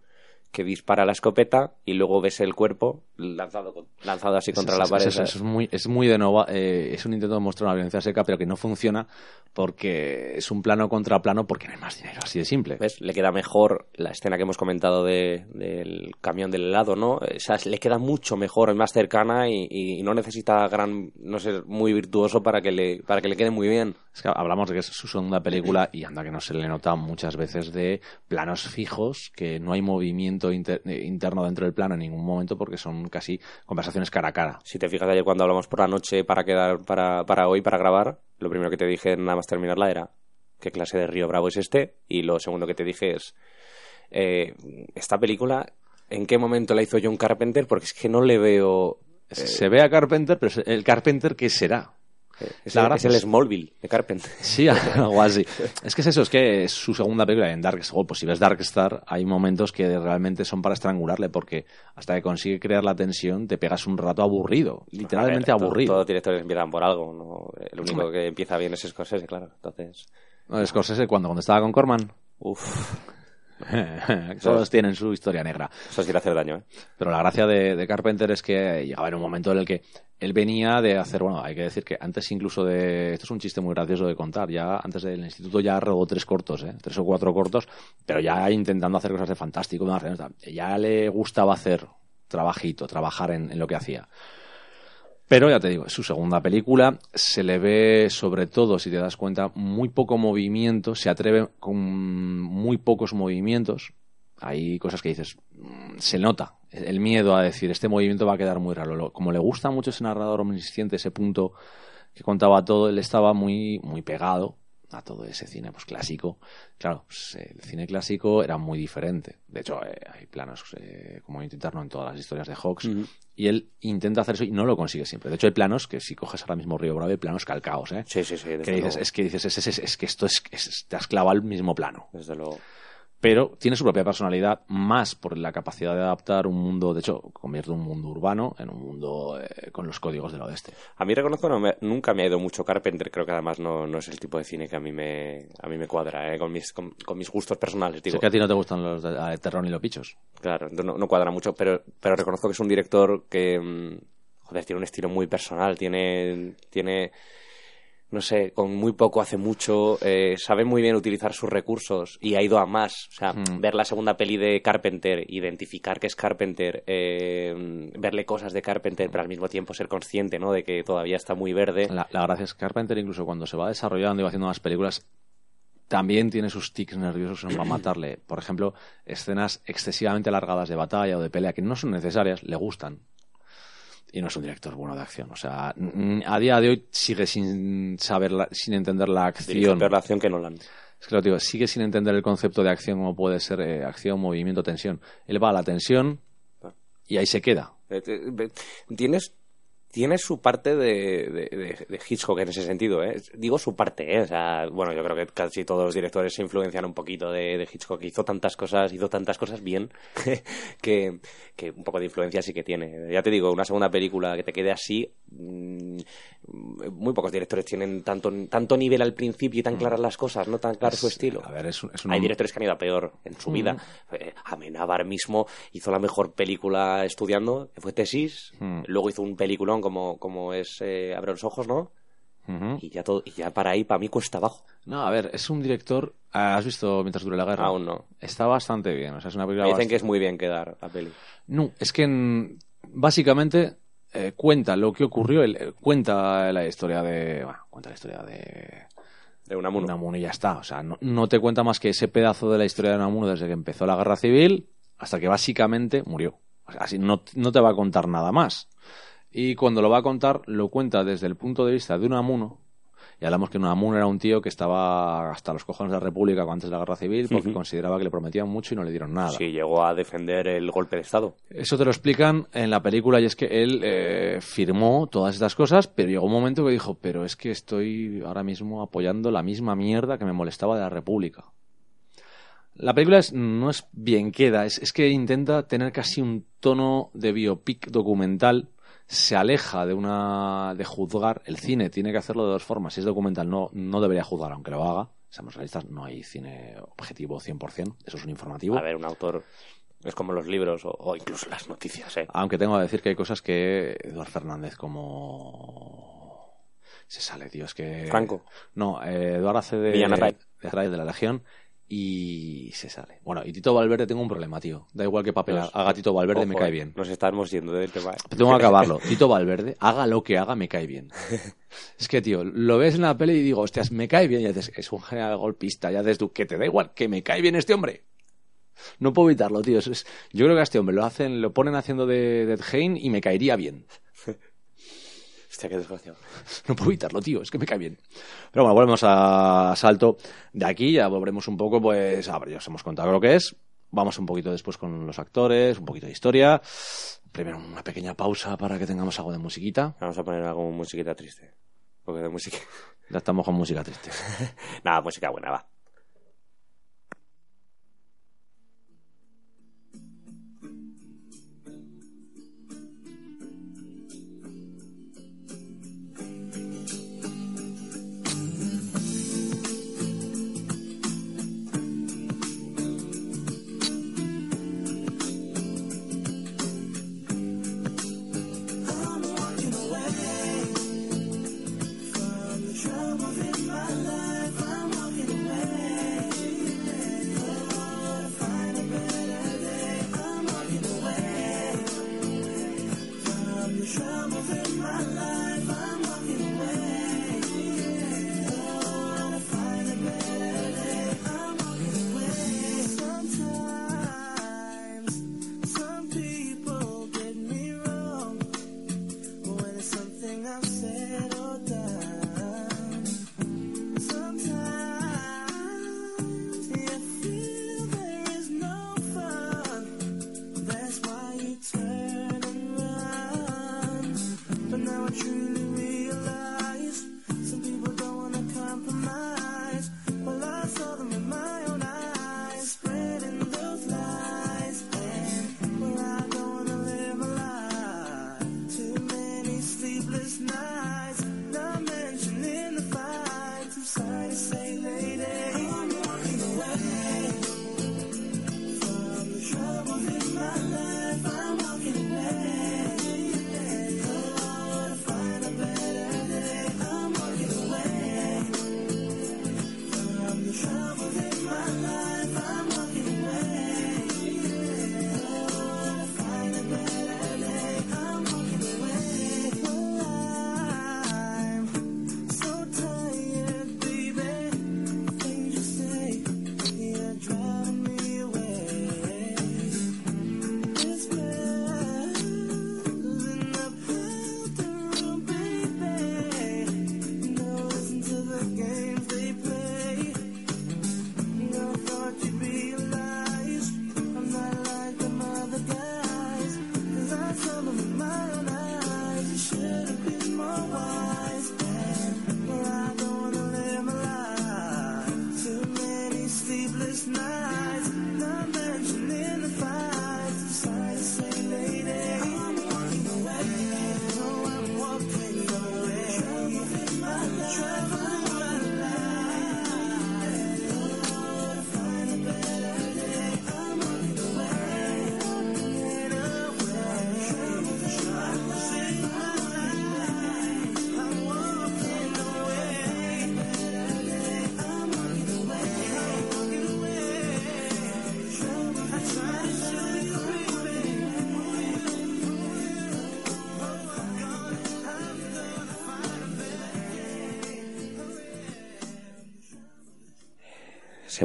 que dispara la escopeta y luego ves el cuerpo lanzado, lanzado así contra Es- la es- pared. es- es muy, es muy de nova, eh, es un intento de mostrar una violencia seca, pero que no funciona porque es un plano contra plano porque no hay más dinero, así de simple. ¿Ves? Le queda mejor la escena que hemos comentado de- del camión del helado, ¿no? O sea, le queda mucho mejor, es más cercana y, y no necesita gran, no ser muy virtuoso para que le, para que le quede muy bien. Es que hablamos de que es su segunda película y anda que no se le nota muchas veces de planos fijos, que no hay movimiento inter- eh, interno dentro del plano en ningún momento porque son casi conversaciones cara a cara. Si te fijas ayer cuando hablamos por la noche para quedar para, para hoy, para grabar, lo primero que te dije nada más terminarla era qué clase de Río Bravo es este y lo segundo que te dije es eh, esta película en qué momento la hizo John Carpenter porque es que no le veo Se ve a Carpenter, pero el Carpenter, ¿qué será? Es, La es el Smallville de Carpenter *laughs* Sí, *laughs* algo así. Es que es eso, es que es su segunda película en Dark Star. Pues si ves Dark Star, hay momentos que realmente son para estrangularle, porque hasta que consigue crear la tensión, te pegas un rato aburrido, literalmente ver, aburrido. todos los directores empiezan por algo ¿no? el único que empieza bien es Scorsese claro entonces No, Scorsese, cuando, cuando estaba con Corman, uff *laughs* todos tienen su historia negra. eso sí le hace daño ¿eh? Pero la gracia de, de Carpenter es que llegaba en un momento en el que él venía de hacer, bueno, hay que decir que antes incluso de, esto es un chiste muy gracioso de contar, ya antes del instituto ya rodó tres cortos, ¿eh? tres o cuatro cortos, pero ya intentando hacer cosas de fantástico, ya le gustaba hacer trabajito, trabajar en, en lo que hacía. Pero ya te digo, su segunda película, se le ve sobre todo, si te das cuenta, muy poco movimiento, se atreve con muy pocos movimientos. Hay cosas que dices, mm, se nota el miedo a decir, este movimiento va a quedar muy raro. Como le gusta mucho ese narrador omnisciente, ese punto que contaba todo, él estaba muy, muy pegado a todo ese cine pues clásico. Claro, pues, el cine clásico era muy diferente. De hecho, eh, hay planos eh, como intentarlo en todas las historias de Hawks. Y él intenta hacer eso y no lo consigue siempre. De hecho, hay planos que si coges ahora mismo Río Bravo, hay planos calcaos, ¿eh? Sí, sí, sí. Que dices, es que dices, es, es, es que esto es, es, te has clavado al mismo plano. Desde luego pero tiene su propia personalidad más por la capacidad de adaptar un mundo, de hecho, convierte un mundo urbano en un mundo eh, con los códigos del oeste. A mí reconozco no nunca me ha ido mucho Carpenter, creo que además no, no, es el tipo de cine que a mí me, a mí me cuadra, eh, con, mis, con, mis gustos personales. Digo. Sé que a ti no te gustan los de, terror ni los pichos. Claro, no, no, cuadra mucho, pero, pero reconozco que es un director que, mm, joder, tiene un estilo muy personal, tiene... tiene no sé, con muy poco hace mucho, eh, sabe muy bien utilizar sus recursos y ha ido a más. O sea, hmm. ver la segunda peli de Carpenter, identificar que es Carpenter, eh, verle cosas de Carpenter, pero al mismo tiempo ser consciente, ¿no? De que todavía está muy verde. La, gracia es que Carpenter, incluso cuando se va desarrollando y va haciendo más películas, también tiene sus tics nerviosos para *clears throat* matarle. Por ejemplo, escenas excesivamente alargadas de batalla o de pelea que no son necesarias, le gustan y no es un director bueno de acción. O sea, a día de hoy sigue sin saber, sin entender la acción. la acción que Nolan. Es que lo digo, sigue sin entender el concepto de acción como puede ser eh, acción, movimiento, tensión. Él va a la tensión y ahí se queda. Eh, Tienes tiene su parte de, de, Hitchcock en ese sentido, ¿eh? Digo su parte, ¿eh? O sea, bueno, yo creo que casi todos los directores se influencian un poquito de, Hitchcock. Hizo tantas cosas, hizo tantas cosas bien *laughs* que, que, un poco de influencia sí que tiene. Ya te digo, una segunda película que te quede así, mm, muy pocos directores tienen tanto, tanto nivel al principio y tan mm. claras las cosas, no tan claro su estilo. A ver, es, Hay directores que han ido a peor en su vida. Mm. Eh, Amenábar mismo hizo la mejor película estudiando, que fue Tesis. Luego hizo un peliculón como, como es eh, Abre los ojos, ¿no? y, ya todo, y ya para ahí, para mí, cuesta abajo. No, a ver, es un director. ¿Has visto Mientras dure la guerra? Aún no. Está bastante bien. O sea, es una película dicen que es muy bien quedar la peli. No, es que básicamente eh, cuenta lo que ocurrió, eh, cuenta la historia de. Bueno, cuenta la historia de. De Unamuno. Unamuno y ya está. O sea, no, te cuenta más que ese pedazo de la historia de Unamuno desde que empezó la guerra civil hasta que básicamente murió. O sea, así no, no te va a contar nada más. Y cuando lo va a contar, lo cuenta desde el punto de vista de un amuno. Y hablamos que un amuno era un tío que estaba hasta los cojones de la República antes de la Guerra Civil porque consideraba que le prometían mucho y no le dieron nada. Sí, llegó a defender el golpe de Estado. Eso te lo explican en la película y es que él eh, firmó todas estas cosas, pero llegó un momento que dijo, pero es que estoy ahora mismo apoyando la misma mierda que me molestaba de la República. La película no es bien queda, es, es que intenta tener casi un tono de biopic documental se aleja de una de juzgar el cine tiene que hacerlo de dos formas. Si es documental no no debería juzgar aunque lo haga. Seamos realistas no hay cine objetivo 100% eso es un informativo. A ver un autor es como los libros o, incluso las noticias ¿eh? aunque tengo que decir que hay cosas que Eduardo Fernández como se sale tío es que Franco. No eh, Eduardo hace de, de, de la Legión y se sale. Bueno, y Tito Valverde tengo un problema, tío. Da igual que papel haga Tito Valverde, me cae bien. Nos estamos yendo del tema. ¿eh? Tengo que *laughs* acabarlo. Tito Valverde, haga lo que haga, me cae bien. *laughs* es que, tío, lo ves en la peli y digo, hostias, me cae bien. Y dices, es un general golpista. Ya desde que te da igual, que me cae bien este hombre. No puedo evitarlo, tío. yo creo que a este hombre lo hacen, lo ponen haciendo de, de y me caería bien. *laughs* No puedo evitarlo, tío, es que me cae bien. Pero bueno, volvemos a Salto. De aquí ya volveremos un poco, pues, a ver, ya os hemos contado lo que es. Vamos un poquito después con los actores, un poquito de historia. Primero una pequeña pausa para que tengamos algo de musiquita. Vamos a poner algo musiquita triste. Porque de música. Ya estamos con música triste. *laughs* Nada, música buena, va.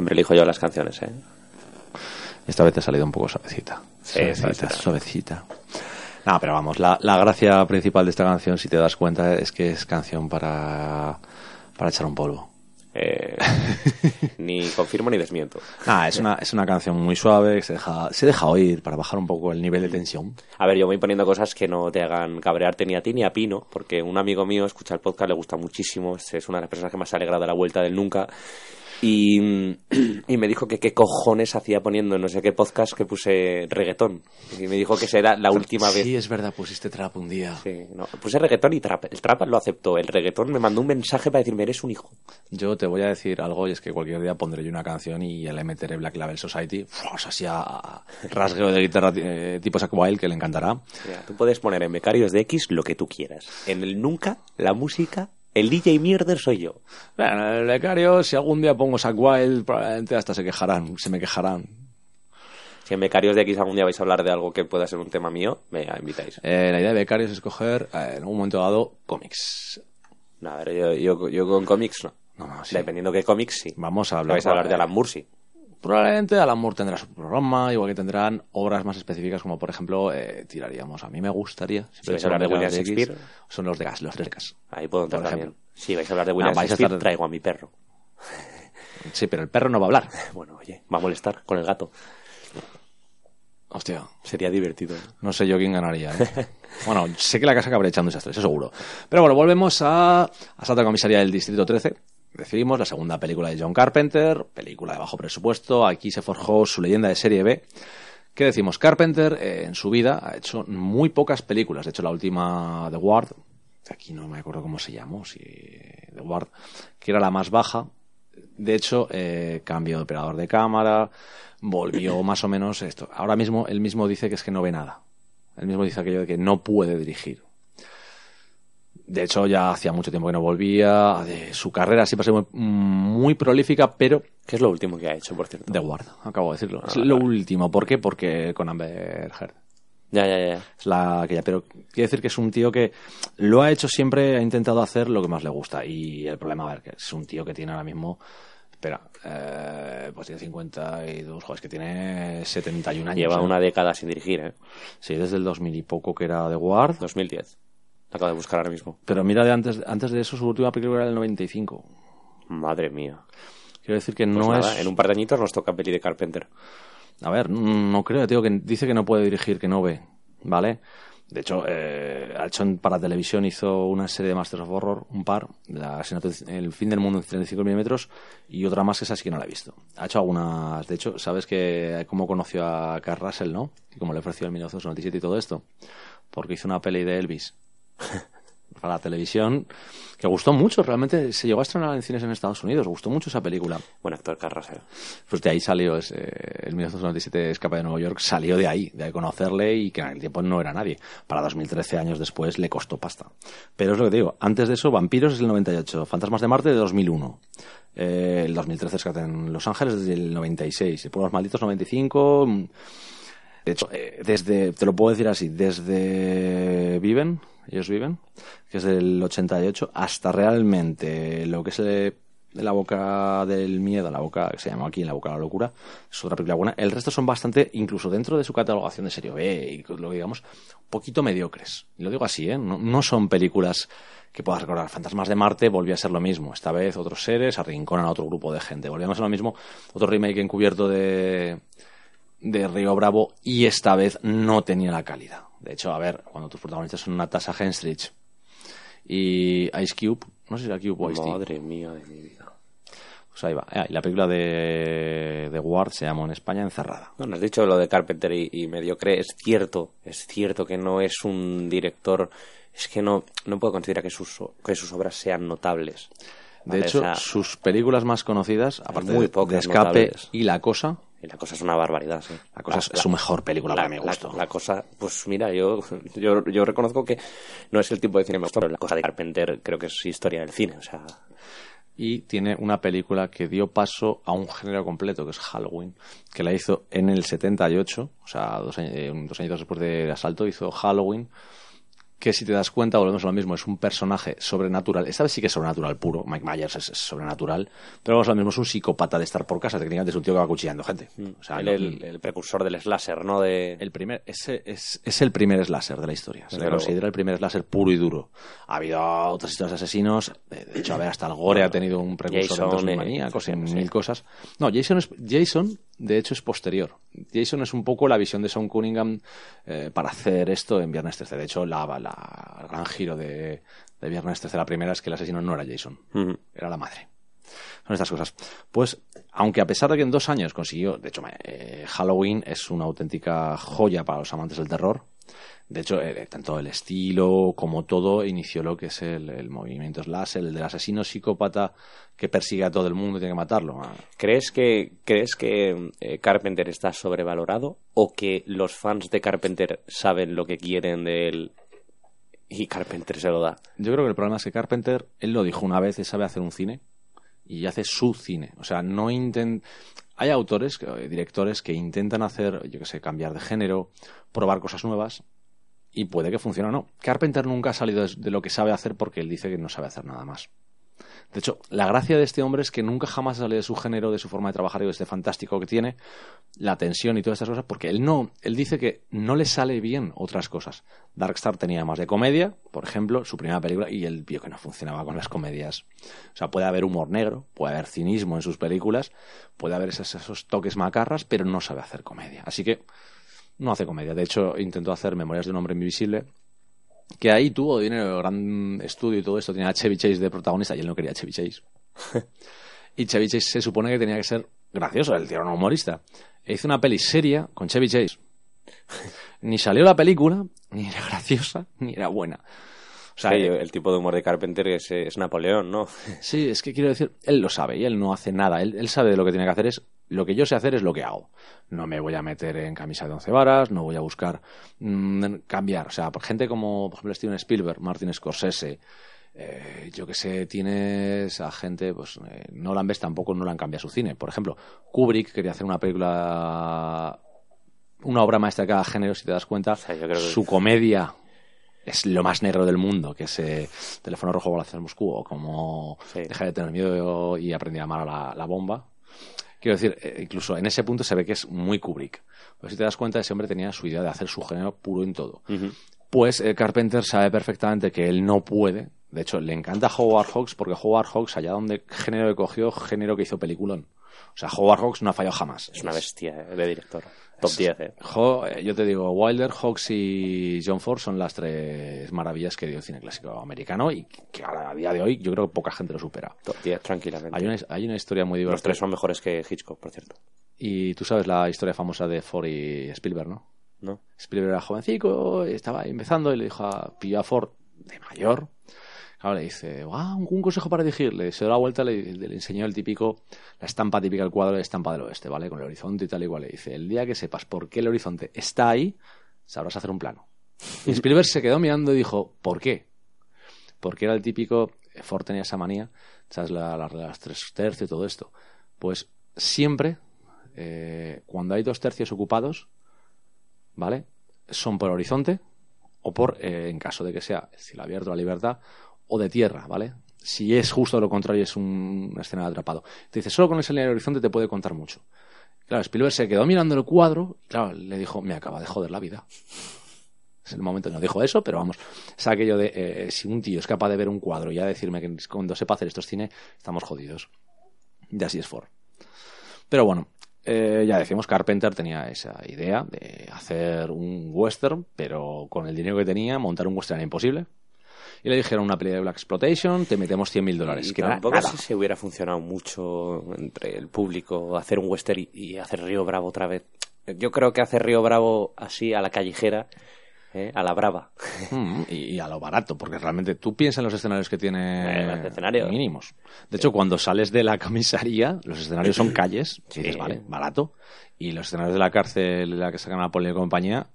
Siempre elijo yo las canciones, ¿eh? Esta vez te ha salido un poco suavecita. Sí, suavecita. No, pero vamos, la, la gracia principal de esta canción, si te das cuenta, es que es canción para, para echar un polvo. Eh, ni confirmo ni desmiento. Nah, es una, es una canción muy suave, que se deja, se deja oír para bajar un poco el nivel de tensión. A ver, yo voy poniendo cosas que no te hagan cabrearte ni a ti ni a Pino, porque un amigo mío escucha el podcast, le gusta muchísimo, es una de las personas que más se ha alegrado de la vuelta del nunca. Y, *clears throat* y me dijo que qué cojones hacía poniendo en no sé qué podcast que puse reggaetón. Y me dijo que será la última vez. Sí, es verdad, pusiste trap un día. Sí, no, puse reggaetón y trap. El trap lo aceptó. El reggaetón me mandó un mensaje para decirme, eres un hijo. Yo te voy a decir algo y es que cualquier día pondré yo una canción y le meteré Black Label Society, ¡fua! así a, rasgueo de guitarra eh, tipo Wild que le encantará. Mira, tú puedes poner en Becarios de X lo que tú quieras. En el nunca, la música, el DJ mierder soy yo. Bueno, el becario, si algún día pongo Zack Wild, probablemente hasta se quejarán, se me quejarán. Si en Becarios de X algún día vais a hablar de algo que pueda ser un tema mío, me invitáis. Eh, la idea de becario es escoger, eh, en un momento dado, cómics. No, a ver, yo, yo, yo con cómics no. No, no, sí. Dependiendo qué cómics, sí. Vamos a hablar, vais a hablar de Alan sí. Probablemente Alan Moore tendrá su programa, igual que tendrán obras más específicas, como por ejemplo, eh, tiraríamos. A mí me gustaría. Si vais a hablar de William X, Shakespeare. Son los de gas, los de gas. Ahí puedo entrar también. Si vais a hablar de William Ah, a Shakespeare, estar- traigo a mi perro. *laughs* Sí, pero el perro no va a hablar. *laughs* Bueno, oye, va a molestar con el gato. Hostia, Sería divertido. no sé yo quién ganaría. ¿eh? *laughs* bueno, sé que la casa acabará echando desastres, eso seguro. Pero bueno, volvemos a Asalto a Comisaría del Distrito 13. Decidimos la segunda película de John Carpenter, película de bajo presupuesto. Aquí se forjó su leyenda de serie B. ¿Qué decimos? Carpenter eh, en su vida ha hecho muy pocas películas. De hecho, la última, The Ward, aquí no me acuerdo cómo se llamó, si The Ward, que era la más baja. De hecho, eh, cambió de operador de cámara, volvió más o menos esto. Ahora mismo él mismo dice que es que no ve nada. Él mismo dice aquello de que no puede dirigir. De hecho, ya hacía mucho tiempo que no volvía. De su carrera siempre ha sido muy, muy prolífica, pero ¿Qué es lo último que ha hecho, por cierto? The Ward, acabo de decirlo. es Ah, lo vale. último. ¿Por qué? Porque con Amber Heard. Ya, ya, ya. Es la que ya, pero quiero decir que es un tío que lo ha hecho siempre, ha intentado hacer lo que más le gusta. Y el problema, a ver, que es un tío que tiene ahora mismo, espera, eh, pues tiene 52, joder, es que tiene 71 años. Lleva ¿eh? una década sin dirigir, ¿eh? Sí, desde el 2000 y poco que era The Ward. 2010. Lo acabo de buscar ahora mismo. Pero mira, de antes, antes de eso, su última película era el 95. Madre mía. Quiero decir que Pues no nada, es... En un par de añitos nos toca peli de Carpenter. A ver, no creo, tío, que dice que no puede dirigir, que no ve, ¿vale? De hecho, eh, ha hecho en- para televisión, hizo una serie de Masters of Horror, un par, la El fin del mundo en 35 milímetros, y otra más que esa sí que no la he visto. Ha hecho algunas, de hecho, ¿sabes que cómo conoció a Carl Russell, no? Y cómo le ofreció el 1997 y todo esto. Porque hizo una peli de Elvis. *laughs* para la televisión, que gustó mucho, realmente se llegó a estrenar en cines en Estados Unidos, gustó mucho esa película. Buen actor Carrasel. Pues de ahí salió ese, el 1997 Escapa de Nueva York, salió de ahí, de conocerle y que en aquel tiempo no era nadie. Para 2013 años después le costó pasta. Pero es lo que te digo, antes de eso, Vampiros es el 98, Fantasmas de Marte de 2001. Eh, el 2013 es en Los Ángeles desde el 96, Pueblos Malditos 95. De hecho, eh, desde, te lo puedo decir así, desde Viven, ellos viven, que es del 88, hasta realmente lo que es de la boca del miedo, la boca que se llama aquí, la boca de la locura, es otra película buena. El resto son bastante, incluso dentro de su catalogación de serie B y lo digamos, un poquito mediocres. Lo digo así, ¿eh? No, son películas que puedas recordar. Fantasmas de Marte volvió a ser lo mismo. Esta vez otros seres arrinconan a otro grupo de gente. Volvíamos a lo mismo. Otro remake encubierto de, de Río Bravo y esta vez no tenía la calidad. De hecho, a ver, cuando tus protagonistas son Natasha Henstridge y Ice Cube, no sé si era Cube o Ice Madre mía de mi vida. Pues ahí va. Ah, y la película de, de Ward se llama en España Encerrada. No, has dicho lo de Carpenter y, Mediocre. Es cierto, es cierto que no es un director. Es que no, no puedo considerar que sus, que sus obras sean notables. De hecho, sus películas más conocidas, aparte muy de, de Escape y La Cosa, y la cosa es una barbaridad, sí. La cosa es, su mejor película para mi gusto. La, cosa, pues mira, yo, yo, yo reconozco que no es el tipo de cine más pero la cosa de Carpenter creo que es historia del cine, o sea... Y tiene una película que dio paso a un género completo, que es Halloween, que la hizo en el 78, o sea, dos, años, eh, dos años después del asalto, hizo Halloween, que si te das cuenta, volvemos a lo mismo, es un personaje sobrenatural. Esta vez sí que es sobrenatural puro, Mike Myers es, sobrenatural, pero vamos a lo mismo, es un psicópata de estar por casa, técnicamente es un tío que va cuchillando gente. Mm. O sea, el, precursor del slasher, ¿no? De... El primer, ese es, es el primer slasher de la historia, se le considera el primer slasher puro y duro. Ha habido otras historias de asesinos, de hecho, a ver, hasta el Gore ha tenido un precursor de maníacos y mil cosas. No, Jason, es, Jason de hecho es posterior. Jason es un poco la visión de Sean Cunningham eh, para hacer esto en Viernes 13. De hecho, la, la el gran giro de, de, Viernes 13, la primera es que el asesino no era Jason, era la madre. Son estas cosas. Pues, aunque a pesar de que en dos años consiguió, de hecho, eh, Halloween es una auténtica joya para los amantes del terror, de hecho, eh, tanto el estilo como todo inició lo que es el, movimiento slasher, el del asesino psicópata que persigue a todo el mundo y tiene que matarlo. Ah. ¿Crees que, crees que eh, Carpenter está sobrevalorado o que los fans de Carpenter saben lo que quieren de él y Carpenter se lo da? Yo creo que el problema es que Carpenter, él lo dijo una vez, él sabe hacer un cine y hace su cine. O sea, no intenta... Hay autores, eh, directores que intentan hacer, yo qué sé, cambiar de género, probar cosas nuevas y puede que funcione o no. Carpenter nunca ha salido de lo que sabe hacer porque él dice que no sabe hacer nada más. De hecho, la gracia de este hombre es que nunca jamás sale de su género, de su forma de trabajar y de este fantástico que tiene, la tensión y todas estas cosas, porque él no, él dice que no le sale bien otras cosas. Darkstar tenía más de comedia, por ejemplo, su primera película, y él vio que no funcionaba con las comedias. O sea, puede haber humor negro, puede haber cinismo en sus películas, puede haber esos, esos toques macarras, pero no sabe hacer comedia. Así que no hace comedia. De hecho, intentó hacer Memorias de un hombre invisible, que ahí tuvo dinero, gran estudio y todo esto. Tenía a Chevy Chase de protagonista y él no quería Chevy Chase. *laughs* y Chevy Chase se supone que tenía que ser gracioso, el tío era un humorista. E hizo una peli seria con Chevy Chase. *laughs* ni salió la película, ni era graciosa, ni era buena. O sea, el tipo de humor de Carpenter es, es Napoleón, ¿no? sí, es que quiero decir, él lo sabe y él no hace nada. Él, él sabe de lo que tiene que hacer es lo que yo sé hacer es lo que hago. No me voy a meter en camisa de once varas, no voy a buscar mm, cambiar. O sea, por gente como, por ejemplo, Steven Spielberg, Martin Scorsese, eh, yo que sé, tienes a gente, pues eh, Nolan ves tampoco Nolan cambia su cine. Por ejemplo, Kubrick quería hacer una película, una obra maestra de cada género, si te das cuenta. Su comedia es lo más negro del mundo, que es eh, Teléfono Rojo Volacción en Moscú, o como Deja de tener miedo y aprendí a amar a la bomba. Quiero decir, eh, incluso en ese punto se ve que es muy Kubrick. Pero si te das cuenta, ese hombre tenía su idea de hacer su género puro en todo. Pues eh, Carpenter sabe perfectamente que él no puede. De hecho, le encanta Howard Hawks porque Howard Hawks, allá donde género que cogió, género que hizo peliculón. O sea, Howard Hawks no ha fallado jamás. Es una bestia de director. Top 10, eh. eh. yo te digo, Wilder, Hawks y John Ford son las tres maravillas que dio el cine clásico americano y que a día de hoy yo creo que poca gente lo supera. Top 10, tranquilamente. Hay una, hay una historia muy divertida. Los tres son mejores que Hitchcock, por cierto. Y tú sabes la historia famosa de Ford y Spielberg, ¿no? No. Spielberg era jovencico, estaba empezando y le dijo a, pilló a Ford de mayor, claro, le dice, ah, un, consejo para dirigirle. Se da la vuelta, le, le enseñó el típico, la estampa típica del cuadro de estampa del oeste, ¿vale? Con el horizonte y tal igual. Le dice, el día que sepas por qué el horizonte está ahí, sabrás hacer un plano. Y *laughs* Spielberg se quedó mirando y dijo, ¿por qué? Porque era el típico, Ford tenía esa manía, ¿sabes? La, la- las tres tercios y todo esto. Pues siempre, eh, cuando hay dos tercios ocupados, ¿vale? Son por horizonte o por, eh, en caso de que sea el cielo abierto, la libertad, o de tierra, ¿vale? Si es justo lo contrario, es un, una escena atrapado. Te dice, solo con ese línea de horizonte te puede contar mucho. Claro, Spielberg se quedó mirando el cuadro y, claro, le dijo, me acaba de joder la vida. *laughs* Es el momento, no dijo eso, pero vamos, es aquello de, eh, si un tío es capaz de ver un cuadro y ya decirme que cuando sepa hacer esto es cine, estamos jodidos. Y así es Ford. Pero bueno, eh, ya decimos, Carpenter tenía esa idea de hacer un western, pero con el dinero que tenía, montar un western era imposible. Y le dijeron una peli de Black Exploitation, te metemos 100 mil dólares. Y Que tampoco nada. sé si hubiera funcionado mucho entre el público hacer un western y, y hacer Río Bravo otra vez. Yo creo que hacer Río Bravo así a la callejera, ¿eh? a la brava. *laughs* Mm, y, y a lo barato, porque realmente tú piensas en los escenarios que tiene Eh, los escenarios. mínimos. De hecho, cuando sales de la comisaría, los escenarios son calles, dices, vale, barato. Y los escenarios de la cárcel, la que sacan a Poli y compañía,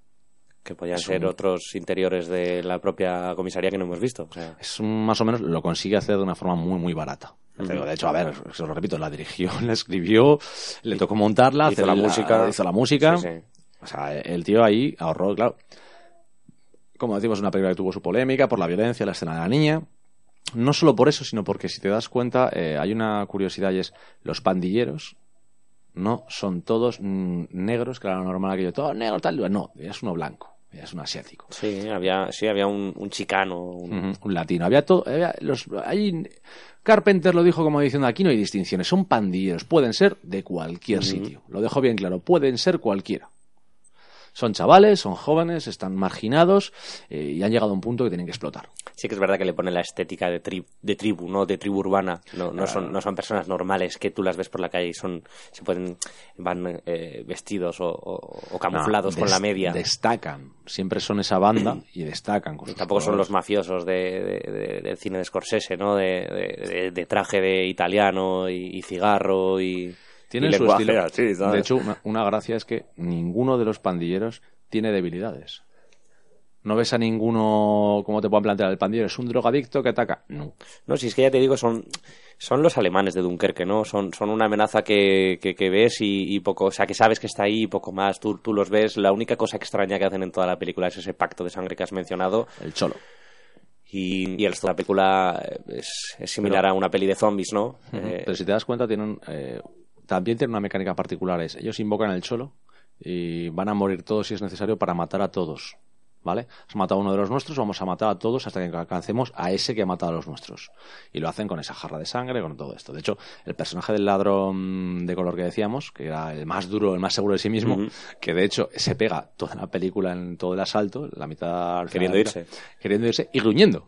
que podían ser un- otros interiores de la propia comisaría que no hemos visto. O sea, es un- más o menos lo consigue hacer de una forma muy, muy barata. De hecho, a ver, os lo repito, la dirigió, *laughs* la escribió, le tocó montarla, Hizo la música. hizo la música. Sí, sí. O sea, el tío ahí ahorró, claro. Como decimos, una película que tuvo su polémica por la violencia, la escena de la niña. No solo por eso, sino porque si te das cuenta, eh, hay una curiosidad y es los pandilleros no son todos mm, negros, que era lo normal aquello, todos negros, tal. No, es uno blanco, es un asiático. Sí, había, sí, había un, un chicano. un- latino. Había todo. había los, hay- Carpenter lo dijo como diciendo: aquí no hay distinciones, son pandilleros, pueden ser de cualquier sitio. Lo dejo bien claro, pueden ser cualquiera. Son chavales, son jóvenes, están marginados eh, y han llegado a un punto que tienen que explotar. Sí que es verdad que le pone la estética de, tri- de tribu, ¿no? De tribu urbana. No, no, son, no son personas normales que tú las ves por la calle y son, se pueden, van eh, vestidos o, o- o camuflados No, con la media. Destacan. Siempre son esa banda y destacan. Con sus Tampoco son los mafiosos de, de- de- del cine de Scorsese, ¿no? De, de- de- de traje de italiano y, y cigarro y... Tienen su estilo. así, de hecho, una, una gracia es que ninguno de los pandilleros tiene debilidades. No ves a ninguno, como te puedan plantear, el pandillero es un drogadicto que ataca. No. No, si es que ya te digo, son, son los alemanes de Dunkerque, ¿no? Son, son una amenaza que, que, que ves y, y poco, o sea, que sabes que está ahí y poco más. Tú, tú los ves. La única cosa extraña que hacen en toda la película es ese pacto de sangre que has mencionado. El cholo. Y, y el resto de la película es, es similar a una peli de zombies, ¿no? Eh, Pero si te das cuenta, tienen, eh, también tienen una mecánica particular. Es, ellos invocan el cholo y van a morir todos si es necesario para matar a todos. ¿Vale? Has matado a uno de los nuestros, vamos a matar a todos hasta que alcancemos a ese que ha matado a los nuestros. Y lo hacen con esa jarra de sangre, con todo esto. De hecho, el personaje del ladrón de color que decíamos, que era el más duro, el más seguro de sí mismo, que de hecho se pega toda la película en todo el asalto, la mitad al final Queriendo irse. Queriendo irse y gruñendo.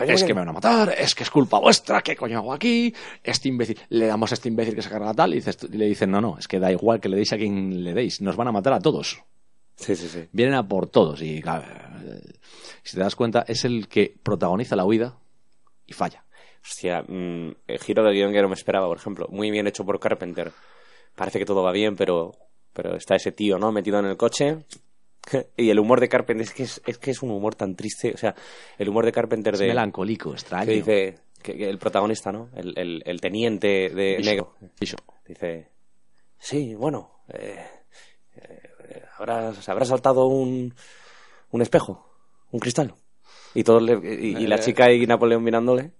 Es que me van a matar, es que es culpa vuestra, ¿qué coño hago aquí? Este imbécil, le damos a este imbécil que se carga tal y, le dicen, no, no, es que da igual que le deis a quien le deis, nos van a matar a todos. sí, sí, sí. Vienen a por todos y claro, eh, si te das cuenta es el que protagoniza la huida y falla. Hostia, mm, el giro de guion que no me esperaba, por ejemplo. Muy bien hecho por Carpenter. Parece que todo va bien, pero, pero está ese tío, ¿no? Metido en el coche. *laughs* Y el humor de Carpenter es que es, es que es un humor tan triste. O sea, el humor de Carpenter Es de. melancólico, extraño. que dice que, que el protagonista, ¿no? El, el, el teniente de negro. Dice, sí, bueno, eh, eh, saltado un, un espejo, un cristal. Y, todos le- y, y la Eh. chica y Napoleón mirándole,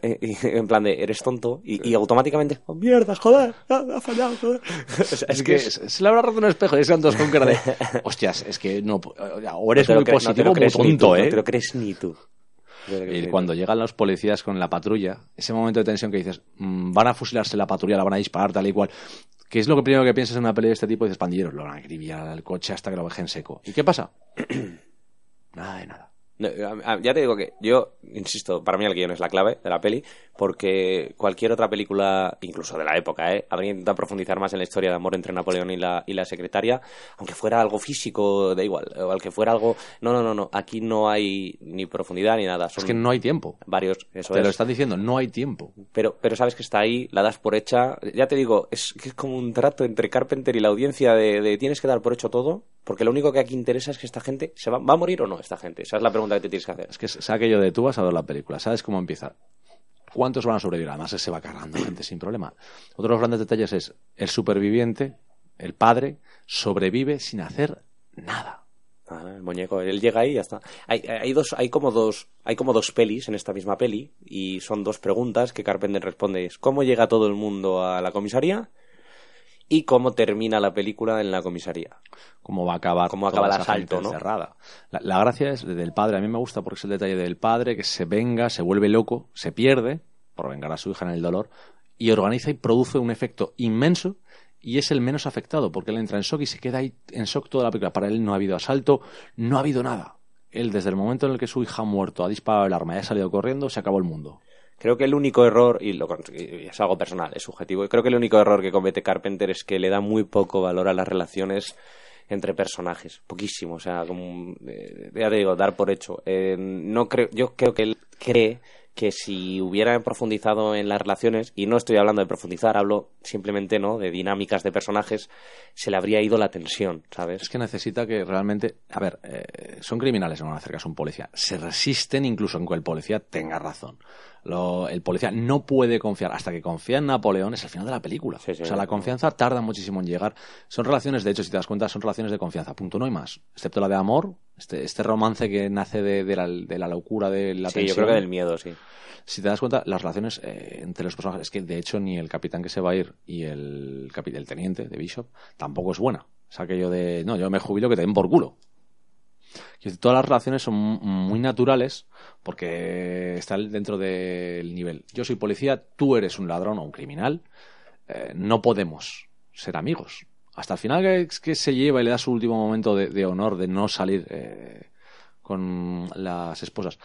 *laughs* y, en plan de, eres tonto, y, y automáticamente, oh, mierdas, joder, ha, fallado, joder. *laughs* O sea, Es que se le habrá roto un espejo y son dos con cara de. *laughs* Hostias, es que no. O eres no muy cre- no te positivo lo o muy crees ni tonto, tú, ¿eh? No te lo crees ni tú. Y cuando llegan los policías con la patrulla, ese momento de tensión que dices, mm, van a fusilarse la patrulla, la van a disparar tal y cual. ¿Qué es lo que primero que piensas en una pelea de este tipo? Dices, pandilleros, lo van a acribillar al coche hasta que lo dejen seco. ¿Y qué pasa? *clears throat* nada de nada. Ya te digo que yo, insisto, para mí el guion es la clave de la peli, porque cualquier otra película, incluso de la época, ¿eh? habría intentado profundizar más en la historia de amor entre Napoleón y la, y la secretaria, aunque fuera algo físico, da igual, o al que fuera algo... No, no, no, no, aquí no hay ni profundidad ni nada. Son Es que no hay tiempo. varios, eso Te es. lo están diciendo, no hay tiempo. pero, pero sabes que está ahí, la das por hecha. Ya te digo, es que es como un trato entre Carpenter y la audiencia de, de tienes que dar por hecho todo, porque lo único que aquí interesa es que esta gente se va, va a morir o no esta gente. Esa es la pregunta que te tienes que hacer. Es que es aquello de tú vas a ver la película, sabes cómo empieza. ¿Cuántos van a sobrevivir? Además, se va cargando gente sin problema. Otro de los grandes detalles es el superviviente, el padre, sobrevive sin hacer nada. Ah, el muñeco, él llega ahí y ya está. Hay, hay dos, hay como dos, hay como dos pelis en esta misma peli y son dos preguntas que Carpenter responde es ¿cómo llega todo el mundo a la comisaría? Y cómo termina la película en la comisaría. Cómo va a acabar, Cómo acaba el asalto, ¿no? encerrada. La, la gracia es del padre, a mí me gusta porque es el detalle del padre que se venga, se vuelve loco, se pierde por vengar a su hija en el dolor y organiza y produce un efecto inmenso y es el menos afectado porque él entra en shock y se queda ahí en shock toda la película. Para él no ha habido asalto, no ha habido nada. Él, desde el momento en el que su hija ha muerto, ha disparado el arma y ha salido corriendo, se acabó el mundo. Creo que el único error, y, lo, y es algo personal, es subjetivo, creo que el único error que comete Carpenter es que le da muy poco valor a las relaciones entre personajes, poquísimo, o sea, como, eh, ya te digo, dar por hecho. Eh, no creo, yo creo que él cree que si hubiera profundizado en las relaciones, y no estoy hablando de profundizar, hablo simplemente no de dinámicas de personajes, se le habría ido la tensión, ¿sabes? Es que necesita que realmente, a ver, eh, son criminales, no van a un policía. Se resisten incluso en que el policía tenga razón. Lo- el policía no puede confiar, hasta que confía en Napoleón es el final de la película. Sí, sí, o sea, la confianza tarda muchísimo en llegar. Son relaciones, de hecho, si te das cuenta, son relaciones de confianza, punto, no hay más. Excepto la de amor, este, este romance que nace de, de la, de la locura de la sí, yo tensión. creo que del miedo, sí. Si te das cuenta, las relaciones eh, entre los personajes, es que de hecho ni el capitán que se va a ir y el, el teniente de Bishop tampoco es buena. Es aquello de, no, yo me jubilo que te den por culo. Decir, todas las relaciones son mu- muy naturales porque están dentro del nivel. Yo soy policía, tú eres un ladrón o un criminal. eh, no podemos ser amigos. Hasta el final que, que se lleva y le da su último momento de, honor de no salir eh, con las esposas.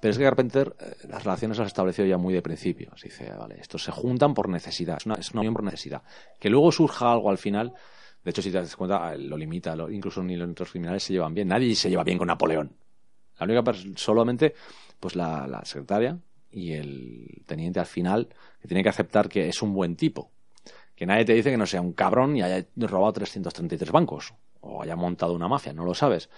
Pero es que Carpenter eh, las relaciones las ha establecido ya muy de principio. Así dice, vale, estos se juntan por necesidad, es una, es una unión por necesidad. Que luego surja algo al final, de hecho, si te das cuenta, eh, lo limita, lo- incluso ni los criminales se llevan bien. Nadie se lleva bien con Napoleón. La única solamente, pues la, secretaria y el teniente al final, que tiene que aceptar que es un buen tipo. Que nadie te dice que no sea un cabrón y haya robado 333 bancos o haya montado una mafia, no lo sabes.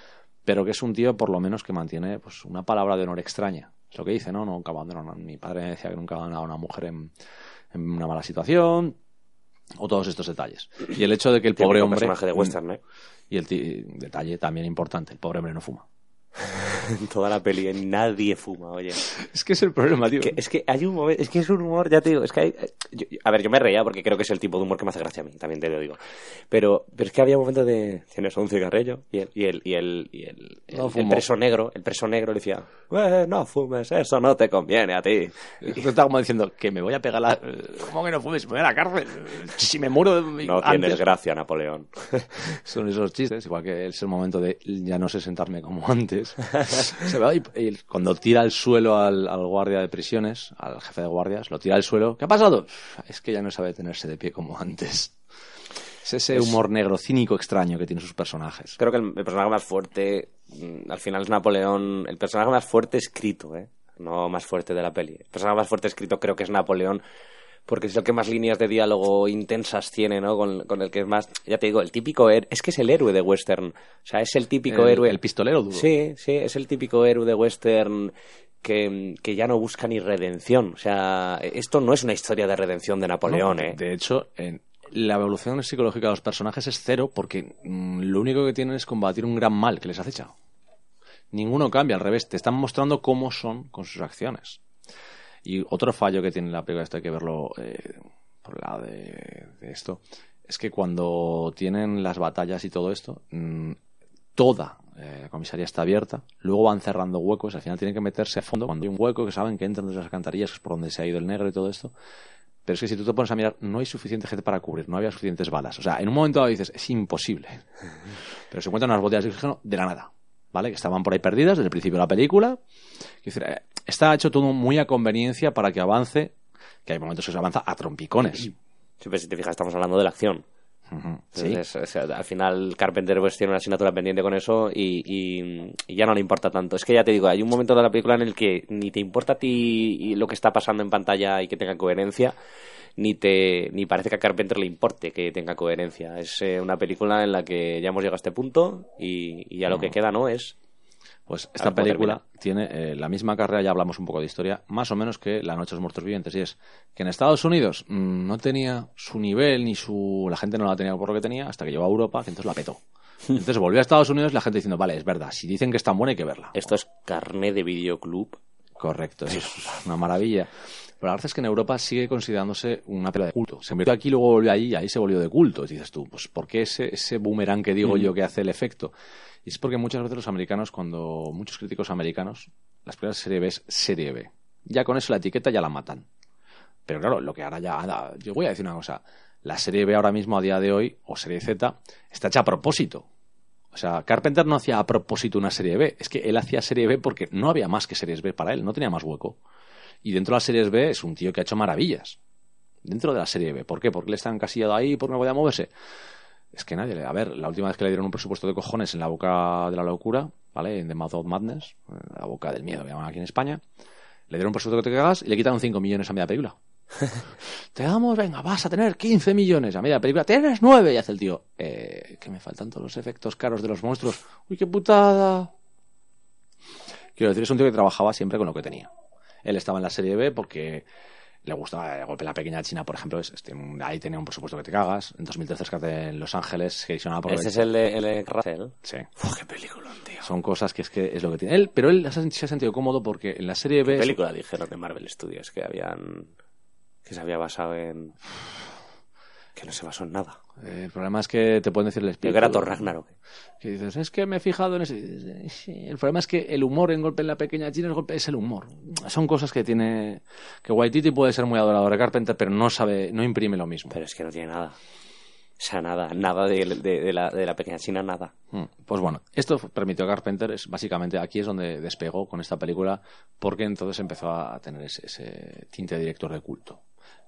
Pero que es un tío, por lo menos, que mantiene pues una palabra de honor extraña. Es lo que dice, ¿no? Nunca abandona. Mi padre me decía que nunca abandonaba a una mujer en una mala situación. O todos estos detalles. Y el hecho de que el pobre hombre. personaje de western, ¿eh? Y el detalle también importante: el pobre hombre no fuma. *laughs* En toda la peli, nadie fuma, oye. Es que es el problema, tío. Que- es que hay un momento, es que es un humor, ya te digo, es que hay, yo- a ver, yo me reía porque creo que es el tipo de humor que me hace gracia a mí, también te lo digo. Pero, pero es que había momentos de, tienes un cigarrillo y el, y el, y el, y el, No el preso negro, el preso negro le decía, "Eh, no fumes, eso no te conviene a ti. Esto está como diciendo que me voy a pegar la. ¿Cómo que no fumes? Me voy a la cárcel. Si me muero. No antes. tienes gracia, Napoleón. *laughs* Son esos chistes, igual que es el momento de ya no sé sentarme como antes. *laughs* Se y cuando tira al suelo al, al guardia de prisiones, al jefe de guardias, lo tira al suelo. ¿Qué ha pasado? Es que ya no sabe tenerse de pie como antes. Es ese humor negro, cínico, extraño que tienen sus personajes. Creo que el, el personaje más fuerte, mm, al final es Napoleón, el personaje más fuerte escrito, ¿eh? No más fuerte de la peli. El personaje más fuerte escrito creo que es Napoleón, porque es el que más líneas de diálogo intensas tiene, ¿no? Con, con el que es más, ya te digo, el típico es que es el héroe de western. O sea, es el típico El- héroe. el pistolero duro. Sí, sí, es el típico héroe de western que, que ya no busca ni redención. O sea, esto no es una historia de redención de Napoleón, No, ¿eh? De hecho, en- la evolución psicológica de los personajes es cero porque mm, lo único que tienen es combatir un gran mal que les acecha. Ninguno cambia, al revés, te están mostrando cómo son con sus acciones. Y otro fallo que tiene la película, esto hay que verlo eh, por el lado de, de esto, es que cuando tienen las batallas y todo esto, mm, toda eh, la comisaría está abierta, luego van cerrando huecos, al final tienen que meterse a fondo cuando hay un hueco que saben que entran desde las alcantarillas, que es por donde se ha ido el negro y todo esto. Pero es que si tú te pones a mirar, no hay suficiente gente para cubrir, no había suficientes balas. O sea, en un momento dado dices, es imposible. *laughs* Pero se encuentran unas botellas de oxígeno de la nada. ¿vale? Que estaban por ahí perdidas desde el principio de la película. Decir, eh, está hecho todo muy a conveniencia para que avance, que hay momentos que se avanza a trompicones. Siempre, si te fijas, estamos hablando de la acción. Ujú, Sí. Entonces, o sea, al final Carpenter pues, tiene una asignatura pendiente con eso y, y- y ya no le importa tanto. Es que ya te digo, hay un momento de la película en el que ni te importa a ti lo que está pasando en pantalla y que tenga coherencia, ni te ni parece que a Carpenter le importe que tenga coherencia. Es eh, una película en la que ya hemos llegado a este punto y, y ya lo que queda no es Pues esta película tiene eh, la misma carrera, ya hablamos un poco de historia, más o menos que La Noche de los Muertos Vivientes. Y es que en Estados Unidos mm, no tenía su nivel ni su. La gente no la tenía por lo que tenía hasta que llegó a Europa, que entonces la petó. *laughs* Entonces volvió a Estados Unidos la gente diciendo, vale, es verdad, si dicen que es tan buena hay que verla. esto es carne de videoclub. Correcto, eso es una maravilla. Pero la verdad es que en Europa sigue considerándose una película de culto. Se metió aquí, luego volvió allí y ahí se volvió de culto. Y dices tú, pues ¿por qué ese, ese boomerang que digo yo que hace el efecto? Y es porque muchas veces los americanos, cuando muchos críticos americanos, las películas de serie B es serie B. Ya con eso la etiqueta ya la matan. Pero claro, lo que ahora ya... Yo voy a decir una cosa. La serie B ahora mismo, a día de hoy, o serie Z, está hecha a propósito. O sea, Carpenter no hacía a propósito una serie B. Es que él hacía serie B porque no había más que series B para él. No tenía más hueco. Y dentro de las series B es un tío que ha hecho maravillas. Dentro de la serie B. ¿Por qué? Porque le está encasillado ahí porque no podía moverse. Es que nadie le... A ver, la última vez que le dieron un presupuesto de cojones en la boca de la locura, ¿vale? En The Mouth of Madness, en la boca del miedo, que llaman aquí en España, le dieron un presupuesto que te cagas y le quitaron 5 millones a media película. *laughs* te damos, venga, vas a tener 15 millones a media película, tienes 9 y hace el tío, eh, que me faltan todos los efectos caros de los monstruos. Uy, qué putada. Quiero decir, es un tío que trabajaba siempre con lo que tenía. Él estaba en la serie B porque le gustaba el golpe la pequeña China, por ejemplo. Es, este, ahí tenía un presupuesto que te cagas. En 2013 rescate en Los Ángeles, se edicionaba por Ese es el de, el de Russell. Sí. Uf, qué película, tío. Son cosas que es que es lo que tiene. Él, pero él se ha se ha sentido cómodo porque en la serie B. ¿Qué película dijeron de Marvel Studios que habían que se había basado en que no se basó en nada? eh, el problema es que te pueden decir el espíritu. era Thor Ragnarok. Que dices, es que me he fijado en ese. sí, El problema es que el humor en Golpe en la Pequeña China es, golpe, es el humor. Son cosas que tiene. Que Waititi puede ser muy adorador de Carpenter, pero no sabe, no imprime lo mismo. Pero es que no tiene nada. O sea, nada, nada de, de- de la, de la pequeña China, nada. Mm, Pues bueno, esto permitió a Carpenter, es, básicamente aquí es donde despegó con esta película, porque entonces empezó a tener ese, ese tinte de director de culto.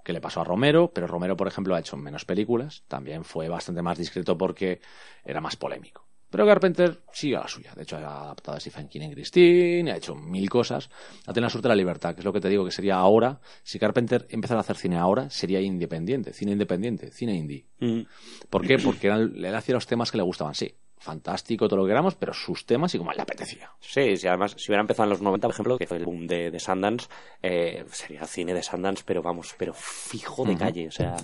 Que le pasó a Romero, pero Romero, por ejemplo, ha hecho menos películas, también fue bastante más discreto porque era más polémico. Pero Carpenter sigue a la suya. De hecho, ha adaptado a Stephen King en Christine, ha hecho mil cosas. Ha tenido la suerte de la libertad, que es lo que te digo que sería ahora. Si Carpenter empezara a hacer cine ahora, sería independiente, cine independiente, cine indie. Mm. ¿Por qué? Porque él hacía los temas que le gustaban, sí. Fantástico, todo lo que queramos, pero sus temas y como le apetecía. Sí, sí, además, si hubiera empezado en los 90, por ejemplo, que fue el boom de, de Sundance, eh, sería cine de Sundance, pero vamos, pero fijo de calle. O sea,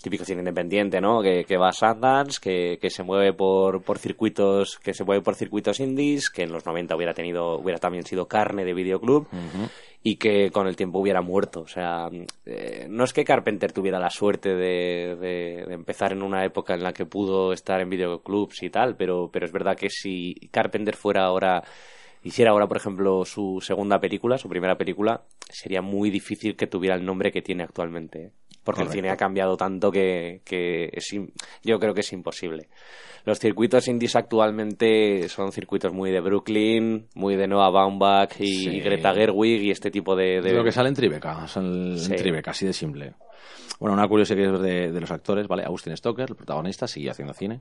típico cine independiente, ¿no? Que, que va a Sundance, que, que se mueve por, por circuitos, que se mueve por circuitos indies, que en los 90 hubiera tenido, hubiera también sido carne de videoclub. Y que con el tiempo hubiera muerto. O sea, eh, no es que Carpenter tuviera la suerte de empezar en una época en la que pudo estar en videoclubs y tal, pero, pero es verdad que si Carpenter fuera ahora hiciera ahora, por ejemplo, su segunda película, su primera película, sería muy difícil que tuviera el nombre que tiene actualmente. ¿eh? Porque Correcto. el cine ha cambiado tanto que, que es yo creo que es imposible. Los circuitos indies actualmente son circuitos muy de Brooklyn, muy de Noah Baumbach y Sí. Greta Gerwig y este tipo de... de- De lo que sale en Tribeca, sale Sí. en Tribeca, así de simple. Bueno, una curiosidad de, de los actores, ¿vale? Austin Stoker, el protagonista, sigue haciendo cine.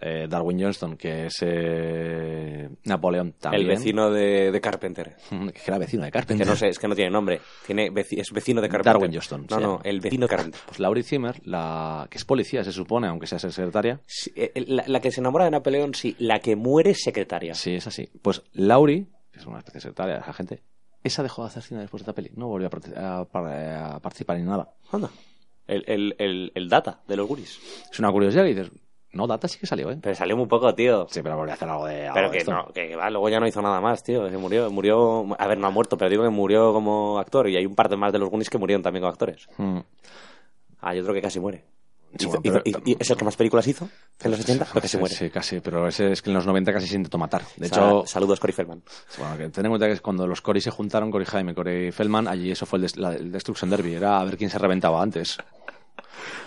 Eh, Darwin Johnston, que es eh, Napoleón también. el vecino de, de Carpenter. *laughs* Que era vecino de Que Carpenter. no sé, es que no tiene nombre. Tiene veci- es vecino de Carpenter. Darwin Johnston, No, no, el vecino de Carpenter. Pues Laurie Zimmer, la que es policía, se supone, aunque sea secretaria. Sí, eh, la, la que se enamora de Napoleón, sí. La que muere es secretaria. Sí, es así. Pues Laurie, que es una especie de secretaria de esa gente, esa dejó de hacer cine después de esta peli. No volvió a, a participar en nada. Anda. El, el, el, el data de los Goonies. Es una curiosidad y dices, no, Data sí que salió, ¿eh? Pero salió muy poco, tío. Sí, pero volvió a hacer algo de... Pero que no, que, que va, luego ya no hizo nada más, tío. Se murió, murió. A ver, no ha muerto, pero digo que murió como actor. Y hay un par de más de los Goonies que murieron también como actores. Mm. Hay otro que casi muere. Sí, Hizo- bueno, hizo- pero- y- y es el que más películas hizo en los 80, lo que se muere. Sí, casi, pero ese es que en los 90 casi se intentó matar. De hecho, saludos, Cory Feldman. bueno, que ten en cuenta que es cuando los Cory se juntaron, Cory Jaime, Cory Feldman, allí eso fue el, des- la- el Destruction Derby, era a ver quién se reventaba antes.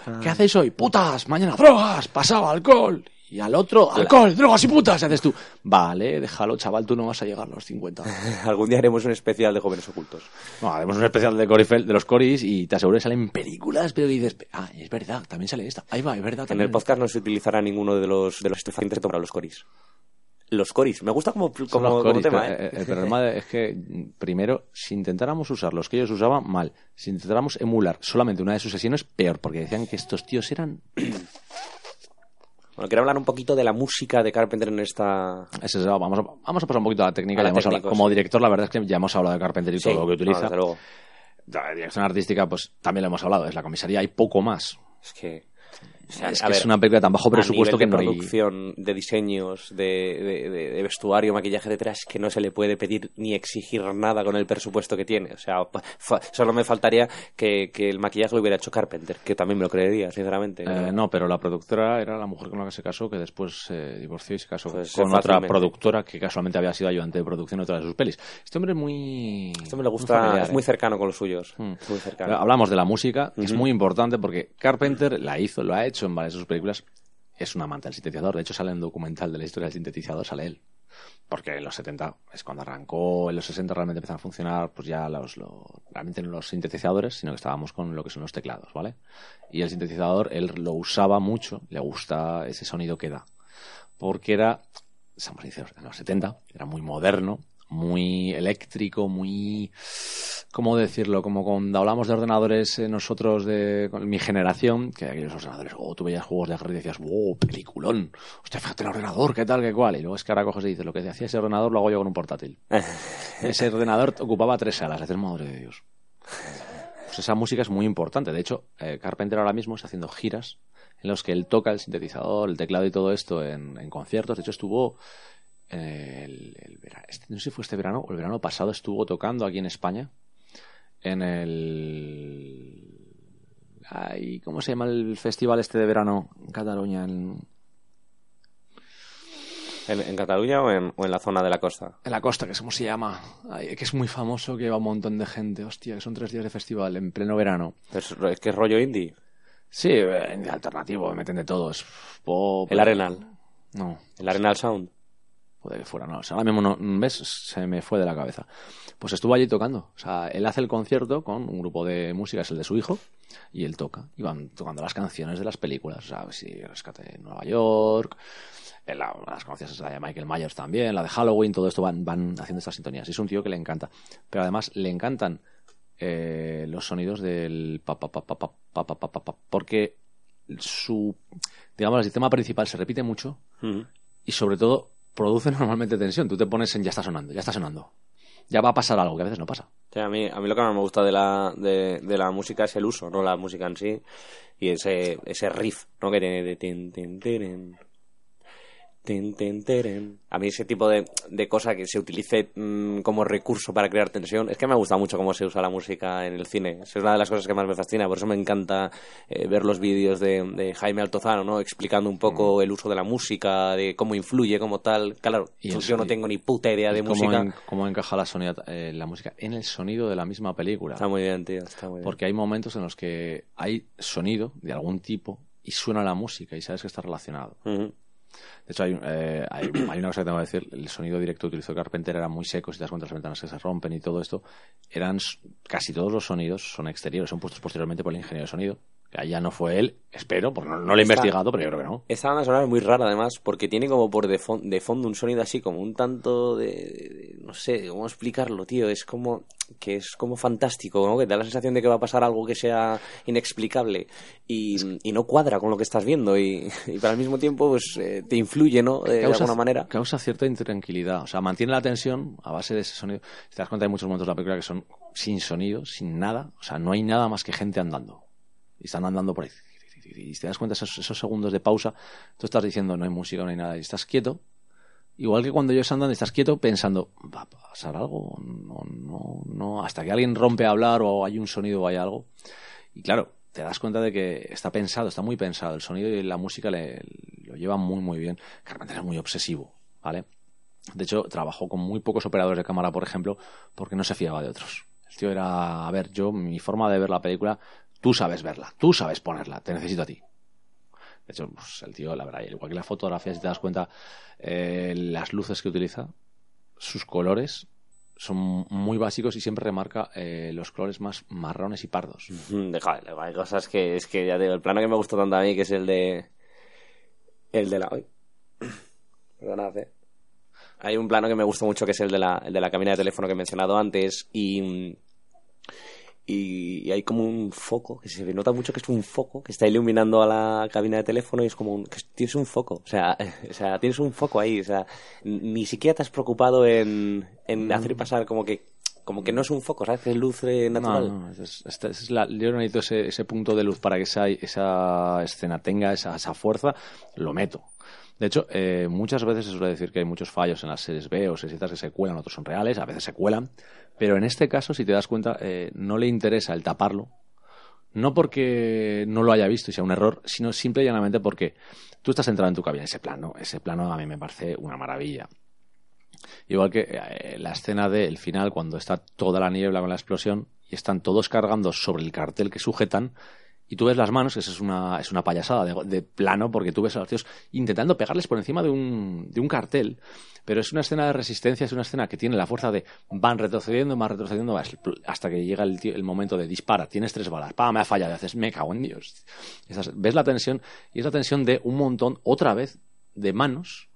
Ah. ¿Qué hacéis hoy? ¡Putas! ¡Mañana drogas! ¡Pasaba alcohol! Y al otro, alcohol, drogas y putas, haces tú. Vale, déjalo, chaval, tú no vas a llegar a los 50. *laughs* Algún día haremos un especial de jóvenes ocultos. No, haremos un especial de, Corifel, de los Coris y te aseguro que salen películas, pero dices, ah, es verdad, también sale esta. Ahí va, es verdad. En el podcast no se utilizará ninguno de los, de los estupefacientes para los coris. Los coris. Me gusta como, como, como Coris, tema, pero, ¿eh? eh, *laughs* El problema es que, primero, si intentáramos usar los que ellos usaban, mal. Si intentáramos emular solamente una de sus sesiones, peor, porque decían que estos tíos eran... Bueno, quiero hablar un poquito de la música de Carpenter en esta... Vamos, a, vamos a pasar un poquito a la técnica. A la hablado- como director, la verdad es que ya hemos hablado de Carpenter y Sí, todo lo que utiliza. desde luego. La dirección artística, pues también lo hemos hablado. Es la comisaría, hay poco más. Es que... o sea, es que ver, es una película tan bajo presupuesto a que nivel no de hay... producción, de diseños, de, de- de- vestuario, maquillaje detrás, que no se le puede pedir ni exigir nada con el presupuesto que tiene. O sea, solo me faltaría que, que el maquillaje lo hubiera hecho Carpenter, que también me lo creería, sinceramente. Eh, no, pero la productora era la mujer con la que se casó, que después se divorció y se casó Pues, con eh, otra productora que casualmente había sido ayudante de producción de otra de sus pelis. Este hombre es muy... Esto me le muy gusta, familiar, es muy ¿eh? cercano con los suyos. Mm. Muy cercano. Hablamos de la música, que es muy importante porque Carpenter la hizo, lo ha hecho en varias de sus películas. Es un amante del sintetizador. De hecho, sale en un documental de la historia del sintetizador, sale él. Porque en los 70 es cuando arrancó, en los 60 realmente empezaron a funcionar, pues ya los, lo- realmente no los sintetizadores, sino que estábamos con lo que son los teclados, ¿vale? Y el sintetizador, él lo usaba mucho, le gusta ese sonido que da. Porque era, seamos sinceros, en los 70 era muy moderno, muy eléctrico, muy... ¿Cómo decirlo? Como cuando hablamos de ordenadores eh, nosotros de con mi generación, que aquellos ordenadores, oh, tú veías juegos de guerra y decías, oh, peliculón, hostia, fíjate el ordenador, qué tal, qué cual. Y luego es que ahora coges y dices, lo que hacía ese ordenador lo hago yo con un portátil. *laughs* ese ordenador ocupaba tres salas, haces madre de Dios. Pues esa música es muy importante. De hecho, eh, Carpenter ahora mismo está haciendo giras en los que él toca el sintetizador, el teclado y todo esto en, en conciertos. De hecho, estuvo el, el vera- este- no sé si fue este verano o el verano pasado, estuvo tocando aquí en España en el... Ay, ¿Cómo se llama el festival este de verano en Cataluña? En, ¿En, en Cataluña o en, o en la zona de la costa? en la costa, que es como se llama. Ay, que es muy famoso, que va un montón de gente. Hostia, que son tres días de festival en pleno verano. Es, es que es rollo indie. Sí, eh, alternativo, meten de todo. Es pop. El Arenal. No, El Arenal Sound. Que fuera, no. O sea, ahora mismo no, ¿ves? Se me fue de la cabeza. Pues estuvo allí tocando. O sea, él hace el concierto con un grupo de música, es el de su hijo, y él toca. Y van tocando las canciones de las películas. O sea, si Rescate en Nueva York, en la, las conocidas la de Michael Myers también, la de Halloween, todo esto van, van haciendo estas sintonías. Y es un tío que le encanta. Pero además le encantan eh, los sonidos del pa pa pa pa pa pa pa pa pa porque su digamos el sistema principal se repite mucho Ujú. y sobre todo produce *laughs* normalmente tensión. Tú te pones en ya está sonando, ya está sonando. Ya va a pasar algo que a veces no pasa. Sea, a, mí, a mí lo que más me gusta de la, de, de la música es el uso, no la música en sí. Y ese, ese riff, ¿no? Que tiene tin, tin, tirin. A mí ese tipo de, de cosa que se utilice mm, como recurso para crear tensión, es que me gusta mucho cómo se usa la música en el cine. Es una de las cosas que más me fascina, por eso me encanta eh, ver los vídeos de, de Jaime Altozano, ¿no? Explicando un poco el uso de la música, de cómo influye, como tal. Claro, Y yo no tengo ni puta idea de ¿Y cómo, música. en- cómo encaja la, sonido- eh, la música en el sonido de la misma película. Está muy bien, tío, está muy bien. Porque hay momentos en los que hay sonido de algún tipo y suena la música y sabes que está relacionado. Ujú. De hecho, hay, eh, *clears throat* hay, una cosa que tengo que decir. El sonido directo que utilizó Carpenter era muy seco. Si te das cuenta, las ventanas que se rompen y todo esto, eran casi todos los sonidos son exteriores, son puestos posteriormente por el ingeniero de sonido. Allá no fue él, espero, porque no, no lo he investigado, pero yo creo que no. Esta banda sonora es muy rara además, porque tiene como por de, fon- de fondo un sonido así como un tanto de, de- no sé cómo explicarlo, tío, es como que es como fantástico, ¿no? Que te da la sensación de que va a pasar algo que sea inexplicable y, y no cuadra con lo que estás viendo y, *laughs* y para al mismo tiempo pues eh, te influye, ¿no? De, de alguna manera. Causa cierta intranquilidad. O sea, mantiene la tensión a base de ese sonido. Si te das cuenta, hay muchos momentos de la película que son sin sonido, sin nada. O sea, no hay nada más que gente andando. Y están andando por ahí. Y te das cuenta, esos, esos segundos de pausa, tú estás diciendo no hay música, no hay nada. Y estás quieto. Igual que cuando ellos andan, estás quieto pensando, ¿va a pasar algo? No, no, no. Hasta que alguien rompe a hablar o hay un sonido o hay algo. Y claro, te das cuenta de que está pensado, está muy pensado. El sonido y la música lo llevan muy, muy bien. Carpenter es muy obsesivo, ¿vale? De hecho, trabajó con muy pocos operadores de cámara, por ejemplo, porque no se fiaba de otros. El tío era, a ver, yo, mi forma de ver la película, tú sabes verla, tú sabes ponerla, te necesito a ti. De hecho, pues, el tío, la verdad, igual que la fotografía, si te das cuenta, eh, las luces que utiliza, sus colores son muy básicos y siempre remarca eh, los colores más marrones y pardos. Deja, hay cosas que es que ya digo, el plano que me gustó tanto a mí, que es el de. El de la. *coughs* Perdonad, eh. Hay un plano que me gustó mucho que es el de la, el de la cabina de teléfono que he mencionado antes y. Y, hay como un foco, que se nota mucho que es un foco, que está iluminando a la cabina de teléfono y es como un, que tienes un foco, o sea, *laughs* o sea, tienes un foco ahí, o sea, ni siquiera te has preocupado en, en hacer pasar como que como que no es un foco, ¿sabes? Es luz eh, natural. No, no, es, es la, yo necesito ese, ese, punto de luz para que esa, esa escena tenga esa, esa fuerza, lo meto. De hecho, eh, muchas veces se suele decir que hay muchos fallos en las series B o series que se cuelan, otros son reales, a veces se cuelan, pero en este caso, si te das cuenta, eh, no le interesa el taparlo, no porque no lo haya visto y sea un error, sino simple y llanamente porque tú estás entrado en tu cabina. Ese plano, ese plano a mí me parece una maravilla. Igual que eh, la escena del final, cuando está toda la niebla con la explosión y están todos cargando sobre el cartel que sujetan y tú ves las manos, que eso es una, es una payasada de, plano, porque tú ves a los tíos intentando pegarles por encima de un, de un cartel, pero es una escena de resistencia, es una escena que tiene la fuerza de van retrocediendo, van retrocediendo, hasta que llega el, momento de dispara, tienes tres balas, pa, me ha fallado, y haces, me cago en Dios. ves la tensión, y es la tensión de un montón, otra vez, de manos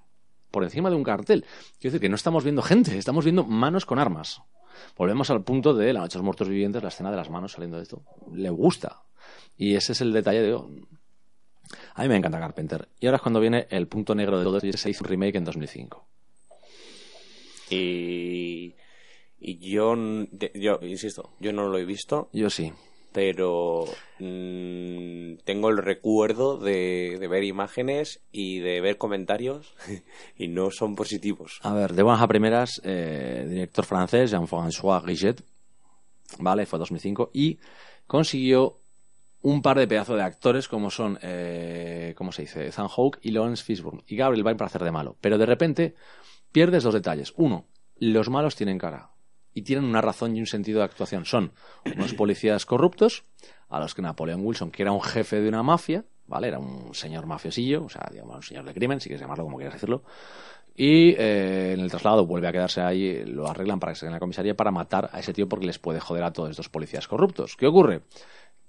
por encima de un cartel. Quiero decir que no estamos viendo gente, estamos viendo manos con armas. Volvemos al punto de la noche de los muertos vivientes, la escena de las manos saliendo de esto. Le gusta. Y ese es el detalle de... A mí me encanta Carpenter. Y ahora es cuando viene el punto negro de todo esto y se hizo un remake en 2005. Y, y yo, yo, insisto, yo no lo he visto. Yo sí pero mm, tengo el recuerdo de, ver imágenes y de ver comentarios *laughs* y no son positivos. A ver, de buenas a primeras, eh, director francés, Jean-François Riget, ¿vale? Fue 2005 y consiguió un par de pedazos de actores como son, eh, ¿cómo se dice? Ethan Hawke y Lawrence Fishburne y Gabriel Byrne para hacer de malo. Pero de repente pierdes dos detalles. Uno, los malos tienen cara y tienen una razón y un sentido de actuación. Son unos policías corruptos a los que Napoleon Wilson, que era un jefe de una mafia, ¿vale? Era un señor mafiosillo, o sea, digamos, un señor de crimen, si quieres llamarlo como quieras decirlo. Y eh, en el traslado vuelve a quedarse ahí, lo arreglan para que se en la comisaría para matar a ese tío porque les puede joder a todos estos policías corruptos. ¿Qué ocurre?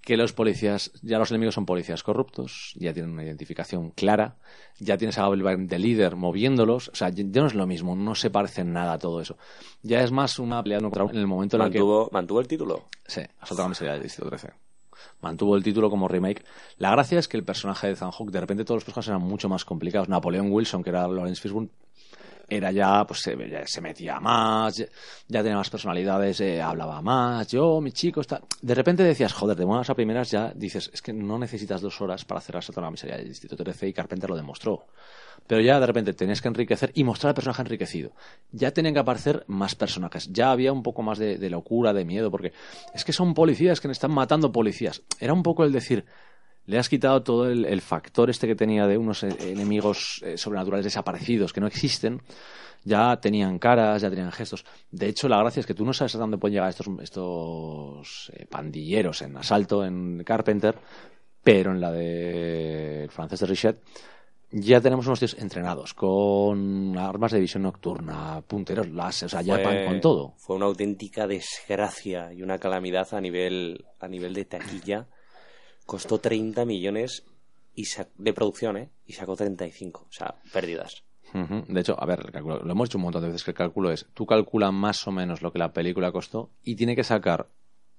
Que los policías, ya los enemigos son policías corruptos, ya tienen una identificación clara, ya tienes a Gabriel de líder moviéndolos, o sea, ya no es lo mismo, no se parece en nada a todo eso. Ya es más una pelea en el momento en el que... ¿Mantuvo el título? Sí, otra Miseria del Distrito 13. Mantuvo el título como remake. La gracia es que el personaje de Zanhook, de repente todos los personajes eran mucho más complicados. Napoleón Wilson, que era Lawrence Fishburne, era ya, pues se, metía más, ya, tenía más personalidades, eh, hablaba más, yo, mi chico, está... De repente decías, joder, de buenas a primeras ya dices, es que no necesitas dos horas para cerrar toda la miseria del Instituto 13 y Carpenter lo demostró. Pero ya de repente tenías que enriquecer y mostrar al personaje enriquecido. Ya tenían que aparecer más personajes. Ya había un poco más de, de locura, de miedo, porque es que son policías que están matando policías. Era un poco el decir, le has quitado todo el, factor este que tenía de unos eh, enemigos eh, sobrenaturales desaparecidos que no existen. Ya tenían caras, ya tenían gestos. De hecho, la gracia es que tú no sabes a dónde pueden llegar estos, estos eh, pandilleros en asalto en Carpenter, pero en la de francés de Richet ya tenemos unos tíos entrenados con armas de visión nocturna, punteros láser, o sea, ya van con todo. Fue una auténtica desgracia y una calamidad a nivel a nivel de taquilla costó 30 millones y de producción, ¿eh? Y sacó 35, o sea, pérdidas. De hecho, a ver, lo hemos dicho un montón de veces que el cálculo es, tú calculas más o menos lo que la película costó y tiene que sacar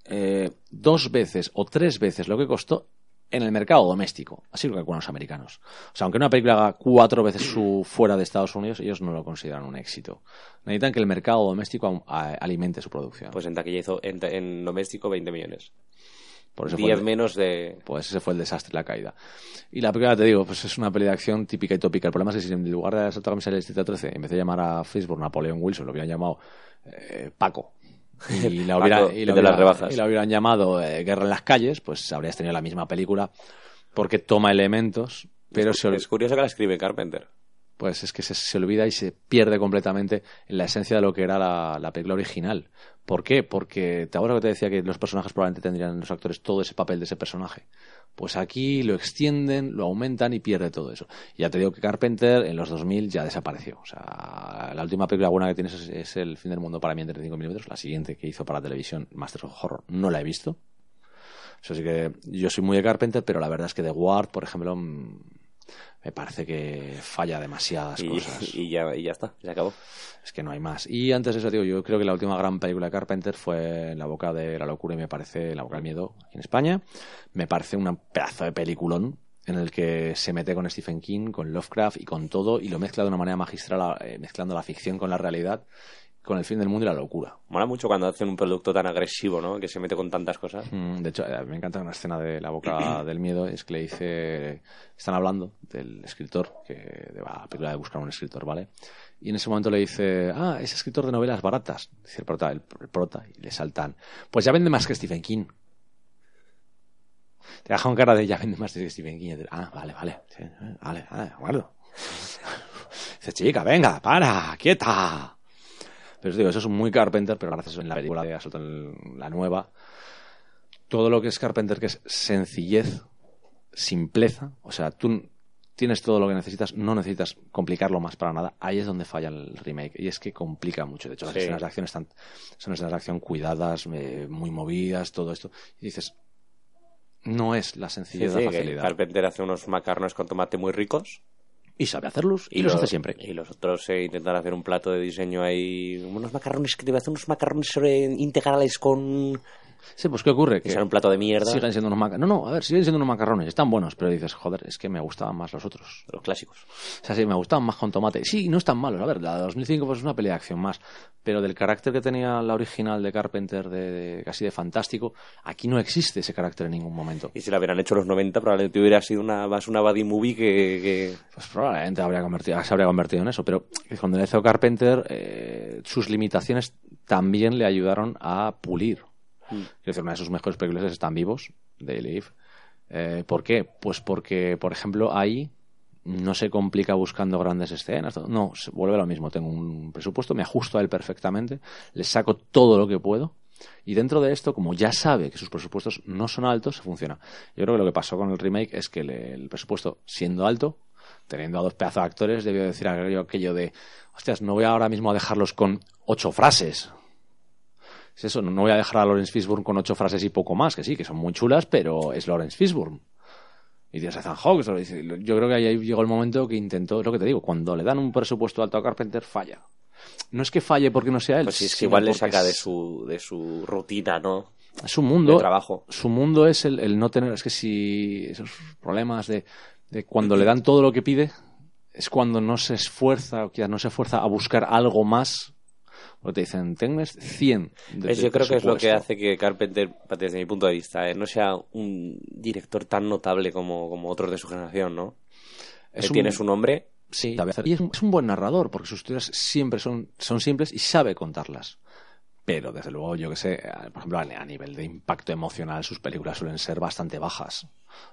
eh, dos veces o tres veces lo que costó en el mercado doméstico. Así lo calculan los americanos. O sea, aunque una película haga cuatro veces su fuera de Estados Unidos, ellos no lo consideran un éxito. Necesitan que el mercado doméstico alimente su producción. Pues en taquilla hizo en, en doméstico 20 millones. Por eso 10 menos de... Pues ese fue el desastre, la caída. Y la película, te digo, pues es una peli de acción típica y tópica. El problema es que si en lugar de saltar Comisaría del Distrito 13, en vez de llamar a Facebook Napoleón Wilson, lo hubieran llamado eh, Paco. *laughs* Y la, y, la hubieran llamado eh, Guerra en las calles, pues habrías tenido la misma película porque toma elementos, pero es, es curioso que la escribe Carpenter. Pues es que se, olvida y se pierde completamente en la esencia de lo que era la, la película original. ¿Por qué? Porque te acuerdas que te decía que los personajes probablemente tendrían los actores todo ese papel de ese personaje. Pues aquí lo extienden, lo aumentan y pierde todo eso. Ya te digo que Carpenter en los 2000 ya desapareció. O sea, la última película buena que tienes es, El fin del mundo para mí en 35 milímetros. La siguiente que hizo para televisión, Masters of Horror, no la he visto. Eso que yo soy muy de Carpenter, pero la verdad es que The Ward, por ejemplo, mm, me parece que falla demasiadas Y, cosas. *laughs* y ya, y ya está, se acabó. Es que no hay más. Y antes de eso, digo, yo creo que la última gran película de Carpenter fue En la boca de la locura y me parece la boca del miedo en España. Me parece un pedazo de peliculón en el que se mete con Stephen King, con Lovecraft y con todo y lo mezcla de una manera magistral, eh, mezclando la ficción con la realidad, con el fin del mundo y la locura. Mola mucho cuando hacen un producto tan agresivo, ¿no? Que se mete con tantas cosas. Mm, De hecho, eh, me encanta una escena de La boca *clears throat* del miedo, es que le dice, están hablando del escritor, que de la película de buscar un escritor, ¿vale? Y en ese momento le dice, ah, es escritor de novelas baratas, dice el prota, el, el prota, y le saltan, pues ya vende más que Stephen King. Te deja con cara de ya vende más que Stephen King. Y te- ah, vale, vale, sí, vale, vale, acuerdo. *laughs* Dice, chica, venga, para, quieta. Pero os digo, eso es muy Carpenter, pero gracias en la película de Asalto en la nueva, todo lo que es Carpenter, que es sencillez, simpleza, o sea, tú tienes todo lo que necesitas, no necesitas complicarlo más para nada, ahí es donde falla el remake, y es que complica mucho, de hecho las Sí. escenas de acción están, son escenas de acción cuidadas, eh, muy movidas, todo esto, y dices, no es la sencillez sí, de la facilidad. Carpenter hace unos macarrones con tomate muy ricos. Y sabe hacerlos, y, los lo- hace siempre. Y los otros eh, intentan hacer un plato de diseño ahí. Unos macarrones que te voy a hacer unos macarrones sobre- integrales con. Sí, pues ¿qué ocurre? Que sean un plato de mierda. siguen siendo unos macarrones. No, no, a ver, siguen siendo unos macarrones, están buenos, pero dices, joder, es que me gustaban más los otros. Los clásicos. O sea, sí, me gustaban más con tomate. Sí, no están malos. A ver, la de 2005 pues es una pelea de acción más. Pero del carácter que tenía la original de Carpenter, de, de- casi de fantástico, aquí no existe ese carácter en ningún momento. Y si la hubieran hecho los 90, probablemente hubiera sido una, más una buddy movie que. que- Pues probablemente habría convertido, se habría convertido en eso. Pero cuando le hizo Carpenter, eh, sus limitaciones también le ayudaron a pulir. Quiero decir, una de sus mejores películas es Están vivos, de Live. Eh, ¿Por qué? Pues porque, por ejemplo, ahí no se complica buscando grandes escenas. No, se vuelve lo mismo. Tengo un presupuesto, me ajusto a él perfectamente, le saco todo lo que puedo. Y dentro de esto, como ya sabe que sus presupuestos no son altos, funciona. Yo creo que lo que pasó con el remake es que el presupuesto, siendo alto, teniendo a dos pedazos de actores, debió decir aquello, aquello de, hostias, no voy ahora mismo a dejarlos con ocho frases. Es eso, no voy a dejar a Lawrence Fishburne con ocho frases y poco más, que sí, que son muy chulas, pero es Lawrence Fishburne. Y dices, Ethan Hawke, yo creo que ahí llegó el momento que intentó, es lo que te digo, cuando le dan un presupuesto alto a Carpenter, falla. No es que falle porque no sea él. Pues sí, es que igual le saca es- de su, de su rutina, ¿no? su mundo, de trabajo. su mundo es el, el no tener, es que si esos problemas de, de cuando le dan todo lo que pide, es cuando no se esfuerza, o quizás no se esfuerza a buscar algo más, o te dicen, tienes 100. de- Pues yo creo que es lo que presupuesto". hace que Carpenter, desde mi punto de vista, eh, no sea un director tan notable como, como otros de su generación, ¿no? Es un- tiene su nombre, Sí, y es un, es un buen narrador, porque sus historias siempre son, son simples y sabe contarlas. Pero, desde luego, yo que sé, por ejemplo, a nivel de impacto emocional, sus películas suelen ser bastante bajas.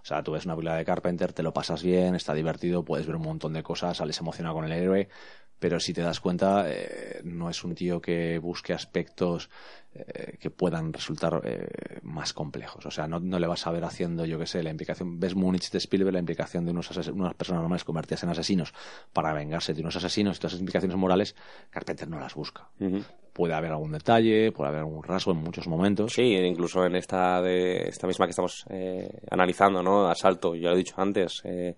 O sea, tú ves una película de Carpenter, te lo pasas bien, está divertido, puedes ver un montón de cosas, sales emocionado con el héroe, pero si te das cuenta, eh, no es un tío que busque aspectos eh, que puedan resultar eh, más complejos. O sea, no, no le vas a ver haciendo, yo que sé, la implicación, ves Múnich de Spielberg, la implicación de unos unas personas normales convertidas en asesinos para vengarse de unos asesinos, y todas esas implicaciones morales, Carpenter no las busca. Puede haber algún detalle, puede haber algún rasgo en muchos momentos. Sí, incluso en esta de esta misma que estamos eh, analizando, ¿no? Asalto, ya lo he dicho antes, eh,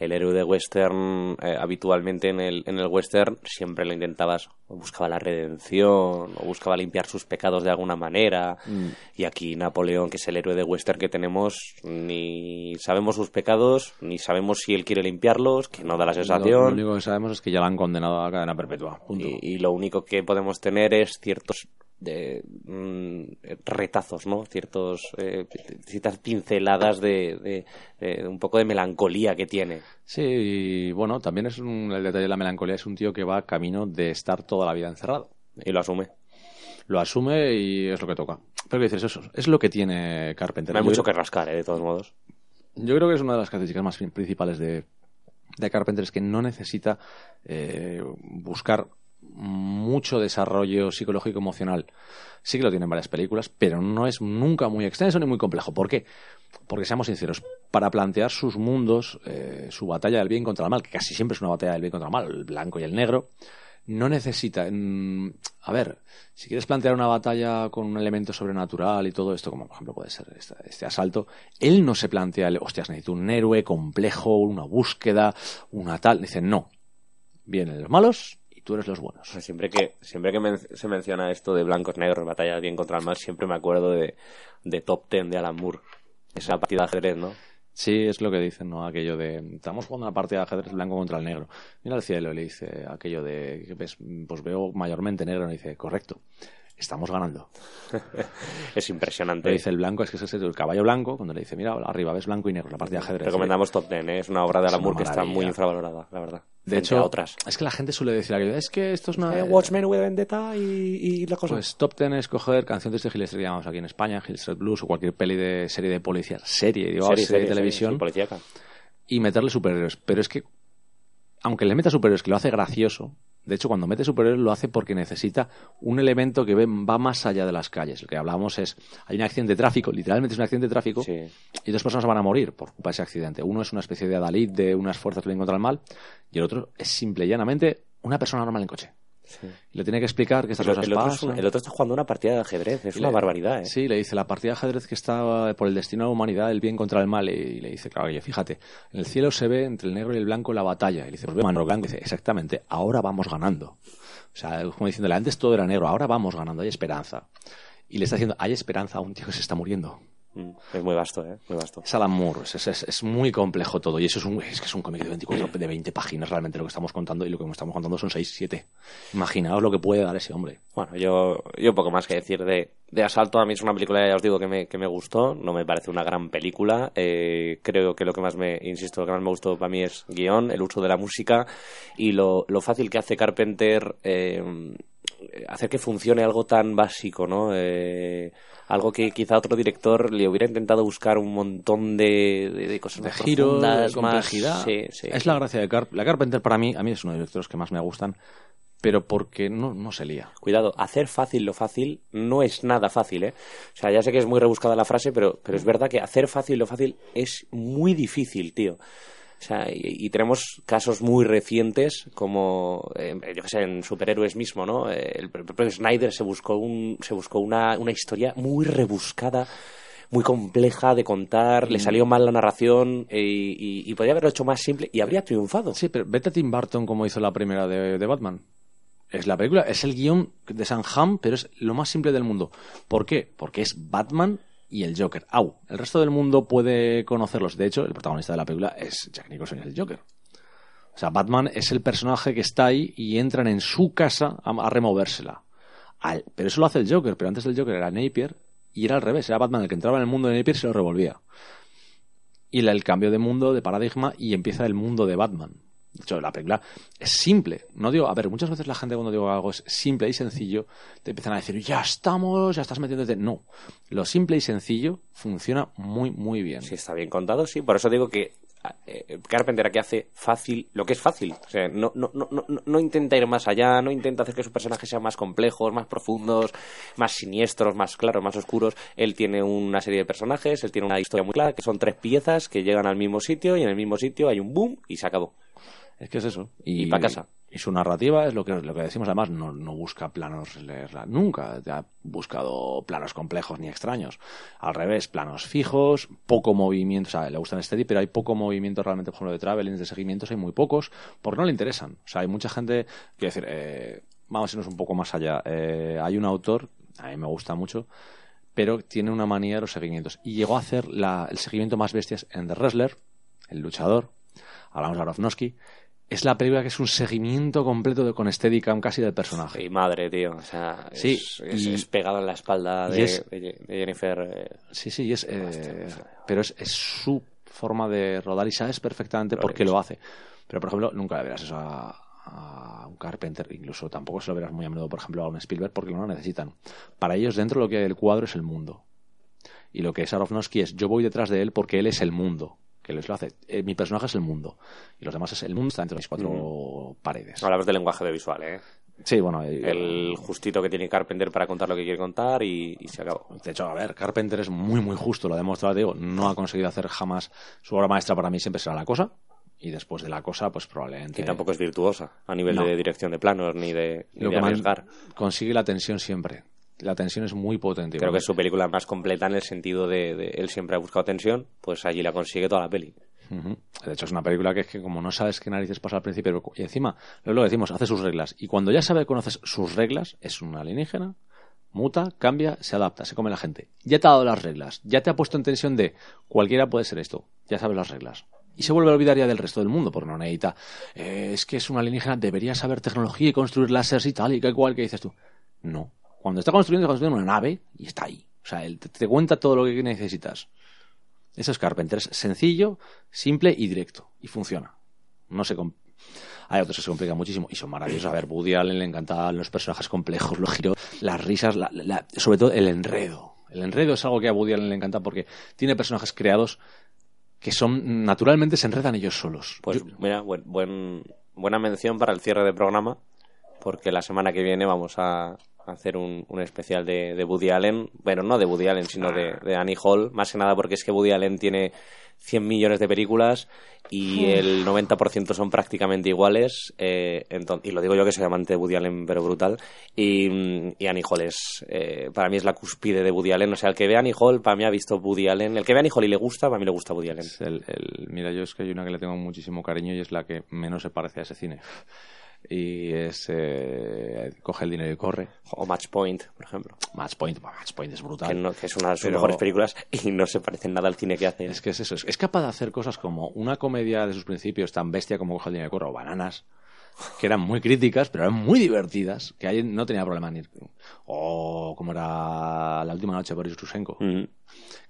el héroe de western eh, habitualmente en el en el western siempre lo intentabas o buscaba la redención o buscaba limpiar sus pecados de alguna manera Mm. y aquí Napoleón que es el héroe de western que tenemos ni sabemos sus pecados ni sabemos si él quiere limpiarlos que no da la Lo, lo sensación único que sabemos es que ya la han condenado a cadena perpetua. Y lo único que podemos tener es ciertos de, mm, retazos, ¿no? Ciertos, eh, ciertas pinceladas de, de- de un poco de melancolía que tiene. Sí, y bueno, también es un, el detalle de la melancolía, es un tío que va camino de estar toda la vida encerrado. Y lo asume. Lo asume y es lo que toca. Pero ¿qué dices eso? Es lo que tiene Carpenter. No hay mucho que rascar, ¿eh? de todos modos. Yo creo que es una de las características más principales de, de Carpenter es que no necesita eh, buscar mucho desarrollo psicológico emocional. Sí que lo tienen varias películas, pero no es nunca muy extenso ni muy complejo. ¿Por qué? Porque seamos sinceros, para plantear sus mundos, eh, su batalla del bien contra el mal, que casi siempre es una batalla del bien contra el mal, el blanco y el negro, no necesita. a ver, si quieres plantear una batalla con un elemento sobrenatural y todo esto, como por ejemplo puede ser este, asalto, él no se plantea, hostias, necesito un héroe complejo, una búsqueda, una tal. Dice, no. Vienen los malos y tú eres los buenos. siempre que, siempre que se menciona esto de blancos negros, batalla del bien contra el mal, siempre me acuerdo de, de Top Ten de Alan Moore. Esa partida de ajedrez, ¿no? Sí, es lo que dicen, ¿no? Aquello de, estamos jugando una partida de ajedrez blanco contra el negro. Mira al cielo, le dice aquello de, ves? Pues veo mayormente negro, y dice, correcto estamos ganando. *laughs* es impresionante. Le dice el blanco, es que es el caballo blanco, cuando le dice, mira, arriba ves blanco y negro, la partida de ajedrez. Recomendamos Top Ten, ¿eh? es una obra de Alan que está muy infravalorada, la verdad. De hecho, otras. es que la gente suele decir es que esto es una... Eh, Watchmen, V Vendetta y, y la cosa. Pues Top Ten es coger canciones de Hill Street, digamos, aquí en España, Hill Street Blues o cualquier peli de serie de policía, serie, digo, serie, de televisión. y meterle superhéroes. Pero es que, aunque le meta superhéroes que lo hace gracioso, de hecho, cuando mete superhéroes lo hace porque necesita un elemento que va más allá de las calles. Lo que hablábamos es, hay un accidente de tráfico, literalmente es un accidente de tráfico, y dos personas van a morir por culpa de ese accidente. Uno es una especie de adalid de unas fuerzas que vienen contra el mal, y el otro es simple y llanamente una persona normal en coche. Y le tiene que explicar que estas cosas el pasan. el otro está jugando una partida de ajedrez, es una barbaridad. ¿eh? Sí, le dice la partida de ajedrez que está por el destino de la humanidad, el bien contra el mal. Y le dice, claro, oye, fíjate, en el cielo se ve entre el negro y el blanco la batalla. Y le dice, pues ve, Manro Blanco. dice, exactamente, ahora vamos ganando. O sea, como diciéndole, antes todo era negro, ahora vamos ganando, hay esperanza. Y le está diciendo, hay esperanza a un tío que se está muriendo. Mm, es muy vasto, ¿eh? Muy vasto. Es Alan Moore, es, es, muy complejo todo. Y eso es, un, es que es un cómic de 24, de 20 páginas realmente lo que estamos contando. Y lo que estamos contando son 6, 7. Imaginaos lo que puede dar ese hombre. Bueno, yo, yo poco más que decir de, de Asalto. A mí es una película, ya os digo, que me, que me gustó. No me parece una gran película. Eh, creo que lo que más me, insisto, lo que más me gustó para mí es guion, el uso de la música y lo, lo fácil que hace Carpenter eh, hacer que funcione algo tan básico, ¿no? Eh, algo que quizá otro director le hubiera intentado buscar un montón de, de, cosas de giro, de complejidad. Es la gracia de Carpenter. La Carpenter para mí, a mí es uno de los directores que más me gustan, pero porque no, no se lía. Cuidado, hacer fácil lo fácil no es nada fácil, ¿eh? O sea, ya sé que es muy rebuscada la frase, pero, pero es verdad que hacer fácil lo fácil es muy difícil, tío. O sea, y, tenemos casos muy recientes como, eh, yo qué sé, en superhéroes mismo, ¿no? Eh, el, propio Snyder se buscó, un, se buscó una, una historia muy rebuscada muy compleja de contar, le mm. salió mal la narración eh, y, podría haberlo hecho más simple y habría triunfado. Sí, pero vete a Tim Burton como hizo la primera de, de Batman. Es la película, es el guion de San Ham, pero es lo más simple del mundo. ¿Por qué? Porque es Batman y el Joker. Au, el resto del mundo puede conocerlos. De hecho, el protagonista de la película es Jack Nicholson y el Joker. O sea, Batman es el personaje que está ahí y entran en su casa a, removérsela. pero eso lo hace el Joker, pero antes del Joker era Napier y era al revés, era Batman el que entraba en el mundo de Napier y se lo revolvía. Y el cambio de mundo, de paradigma, y empieza el mundo de Batman. De hecho, la película es simple. No digo, a ver, muchas veces la gente cuando digo algo es simple y sencillo, te empiezan a decir, ya estamos, ya estás metiéndote. No. Lo simple y sencillo funciona muy, muy bien. Si está bien contado, sí. Por eso digo que eh, Carpenter aquí hace fácil lo que es fácil. O sea, no, no, no, no intenta ir más allá, no intenta hacer que sus personajes sean más complejos, más profundos, más siniestros, más claros, más oscuros. Él tiene una serie de personajes, él tiene una historia muy clara, que son tres piezas que llegan al mismo sitio y en el mismo sitio hay un boom y se acabó. Es que es eso. Y, para casa. Y su narrativa es lo que, lo que decimos, además, no, no busca planos, nunca ha buscado planos complejos ni extraños. Al revés, planos fijos, poco movimiento, o sea, le gustan steady, pero hay poco movimiento realmente, por ejemplo, de travelings, de seguimientos, hay muy pocos, porque no le interesan. O sea, hay mucha gente, quiero decir, eh, vamos a irnos un poco más allá. Eh, hay un autor, a mí me gusta mucho, pero tiene una manía de los seguimientos. Y llegó a hacer la, el seguimiento más bestias en The Wrestler, el luchador, hablamos de Aronofsky, es la película que es un seguimiento completo de, con Steadicam casi del personaje. Y madre, tío. O sea, sí, es, pegado en la espalda de, Jennifer. Eh. Sí, sí, es, eh, pero es, su forma de rodar y sabes perfectamente por qué lo hace. Pero, por ejemplo, nunca le verás eso a, un Carpenter, incluso tampoco se lo verás muy a menudo, por ejemplo, a un Spielberg, porque no lo necesitan. Para ellos, dentro de lo que hay del cuadro es el mundo. Y lo que es Aronofsky es yo voy detrás de él porque él es el mundo que les lo hace. Eh, mi personaje es el mundo. Y los demás es el mundo está entre mis cuatro paredes. Hablamos del lenguaje visual, ¿eh? Sí, bueno. y- El justito que tiene Carpenter para contar lo que quiere contar y, y se acabó. De hecho, a ver, Carpenter es muy, muy justo, lo ha demostrado, digo, no ha conseguido hacer jamás su obra maestra para mí siempre será la cosa. Y después de la cosa, pues probablemente. Y tampoco es virtuosa a nivel No. de dirección de planos ni de, ni lo de que arriesgar. consigue la tensión siempre. La tensión es muy potente. Creo que es su película más completa en el sentido de, de él siempre ha buscado tensión, pues allí la consigue toda la peli. De hecho, es una película que es que como no sabes qué narices pasa al principio, y encima, lo lo decimos, hace sus reglas. Y cuando ya sabe, conoces sus reglas, es un alienígena, muta, cambia, se adapta, se come la gente. Ya te ha dado las reglas, ya te ha puesto en tensión de cualquiera puede ser esto, ya sabes las reglas. Y se vuelve a olvidar ya del resto del mundo, porque no necesita, eh, es que es un alienígena, debería saber tecnología y construir láseres y tal, y que igual que dices tú. No. Cuando está construyendo, está construyendo una nave y está ahí. O sea, él te, cuenta todo lo que necesitas. Eso es Carpenter. Es sencillo, simple y directo. Y funciona. No se Hay otros que se complican muchísimo y son maravillosos. A ver, Woody Allen le encantaban los personajes complejos, los giros, las risas, la- la- sobre todo el enredo. El enredo es algo que a Woody Allen le encanta porque tiene personajes creados que son naturalmente se enredan ellos solos. Pues Yo- mira, buen, buen- buena mención para el cierre de programa, porque la semana que viene vamos a hacer un, un especial de, de Woody Allen, bueno, no de Woody Allen, sino de, de Annie Hall, más que nada porque es que Woody Allen tiene 100 millones de películas y el 90% son prácticamente iguales, eh, enton- y lo digo yo que soy amante de Woody Allen, pero brutal, y, y Annie Hall es, eh, para mí es la cúspide de Woody Allen, o sea, el que ve Annie Hall, para mí ha visto Woody Allen, el que ve Annie Hall y le gusta, para mí le gusta Woody Allen. Es el- el- mira, yo es que hay una que le tengo muchísimo cariño y es la que menos se parece a ese cine. Y es. eh, coge el dinero y corre. O Match Point, por ejemplo. Match Point, Match Point es brutal. que, no- que es una de sus Pero- mejores películas y no se parece en nada al cine que hace. Es que es eso. Es, es capaz de hacer cosas como una comedia de sus principios tan bestia como Coge el dinero y corre o Bananas. Que eran muy críticas, pero eran muy divertidas. Que ahí no tenía problema en ir. O como era La última noche de Boris Rusenko. Mm.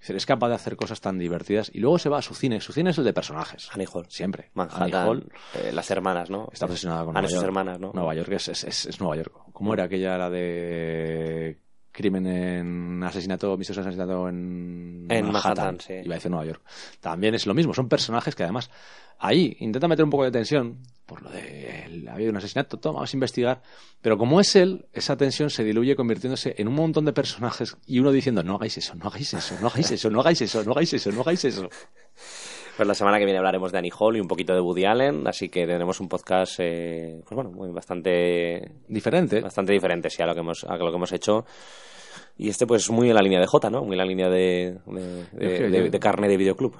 Es capaz de hacer cosas tan divertidas. Y luego se va a su cine. Su cine es el de personajes. Annie Hall. Siempre. Manhattan, Annie Hall eh, las hermanas, ¿no? Está obsesionada con Anne Nueva sus York. hermanas, ¿no? Nueva York es, es, es- es Nueva York. ¿Cómo era aquella la de crimen en asesinato, misterioso asesinato en, En Manhattan, sí. Iba a decir Nueva York. También es lo mismo, son personajes que además ahí intenta meter un poco de tensión por lo de el- ha habido un asesinato, toma, vamos a investigar, pero como es él, esa tensión se diluye convirtiéndose en un montón de personajes y uno diciendo no hagáis eso, no hagáis eso, no hagáis eso, no hagáis eso, no hagáis eso, no hagáis eso. Pues la semana que viene hablaremos de Annie Hall y un poquito de Woody Allen, así que tendremos un podcast, eh, pues bueno, muy bastante, Diferente. bastante diferente sí, a lo que hemos, a lo que hemos hecho. Y este pues muy en la línea de J, ¿no? Muy en la línea de, de, de- Es de carne de videoclub.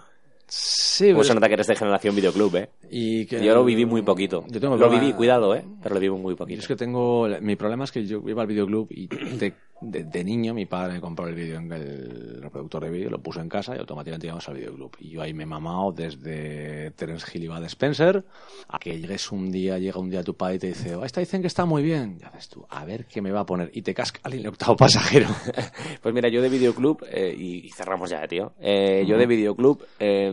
Sí, Pues se nota que eres de generación videoclub, ¿eh? y que- Yo lo viví muy poquito. Yo tengo lo problema- viví, cuidado, ¿eh? Pero lo viví muy Yo poquito. es que tengo. Mi problema es que yo iba al videoclub y de, de- de niño mi padre me compró el vídeo en el reproductor de vídeo, lo puso en casa y automáticamente íbamos al videoclub. Y yo ahí me he mamado desde Terence Hill y Spencer a que llegues un día, llega un día tu padre y te dice, oh, esta dicen que está muy bien. Y haces tú, a ver qué me va a poner. Y te casca el octavo pasajero. *laughs* Pues mira, yo de videoclub, eh, y, y cerramos ya, tío. Eh, Yo de videoclub eh,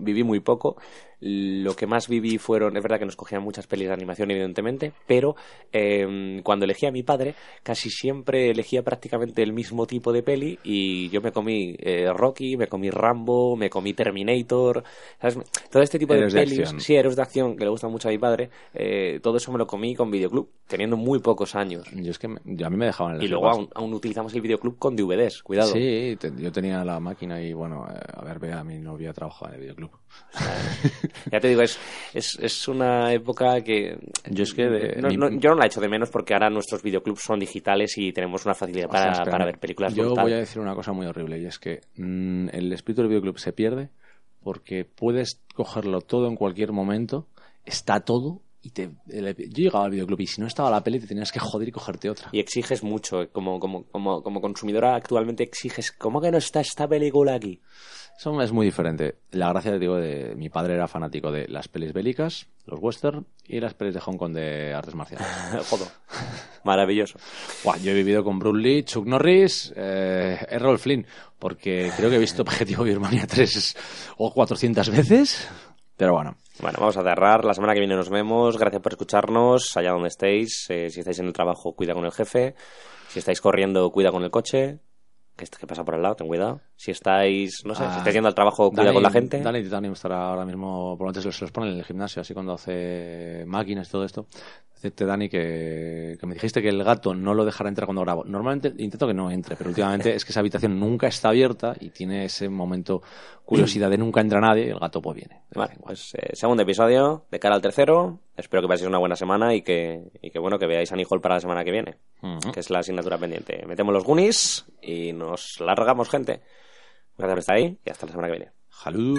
viví muy poco. Lo que más viví fueron, es verdad que nos cogían muchas pelis de animación, evidentemente, pero eh, cuando elegía a mi padre, casi siempre elegía prácticamente el mismo tipo de peli y yo me comí eh, Rocky, me comí Rambo, me comí Terminator, ¿sabes? Todo este tipo de de pelis, acción. sí, héroes de acción, que le gusta mucho a mi padre, eh, todo eso me lo comí con videoclub, teniendo muy pocos años. Yo es que me- yo a mí me dejaban Y luego aún, aún utilizamos el videoclub con DVDs, cuidado. Sí, te- yo tenía la máquina y bueno, eh, a ver, vea, mi novia trabajaba en el videoclub. *laughs* *laughs* Ya te digo, es, es, es una época que... Yo es que de- no- mi- no- yo no la echo de menos porque ahora nuestros videoclubs son digitales y tenemos una facilidad O sea, para, para ver películas Yo brutal. voy a decir una cosa muy horrible y es que mm, el espíritu del videoclub se pierde porque puedes cogerlo todo en cualquier momento, está todo y te... el- yo llegaba al videoclub y si no estaba la peli te tenías que joder y cogerte otra. Y exiges mucho, eh, como, como, como, como consumidora actualmente exiges, ¿cómo que no está esta película aquí? Eso es muy diferente. La gracia, te digo, de mi padre era fanático de las pelis bélicas, los western y las pelis de Hong Kong de artes marciales. *laughs* Joder, maravilloso. Buah, yo he vivido con Bruce Lee, Chuck Norris, eh, Errol Flynn, porque creo que he visto Objetivo Birmania 3 o 400 veces, pero bueno. Bueno, vamos a cerrar. La semana que viene nos vemos. Gracias por escucharnos, allá donde estéis. Eh, si estáis en el trabajo, cuida con el jefe. Si estáis corriendo, cuida con el coche. Que, que pasa por al lado, ten cuidado. Si estáis, no sé, si Ah, estáis yendo al trabajo, cuida Dani- con la gente. Dani Titanium estará ahora mismo, probablemente se los, se los ponen en el gimnasio, así cuando hace máquinas y todo esto. Decirte, Dani, que, que me dijiste que el gato no lo dejará entrar cuando grabo. Normalmente intento que no entre, pero últimamente *laughs* es que esa habitación nunca está abierta y tiene ese momento curiosidad de nunca entra nadie y el gato pues viene. Vale, pues eh, segundo episodio, de cara al tercero. Espero que paséis una buena semana y que, y que bueno, que veáis a Hall para la semana que viene, que es la asignatura pendiente. Metemos los Goonies y nos largamos, gente. Gracias por estar ahí y hasta la semana que viene. Salud.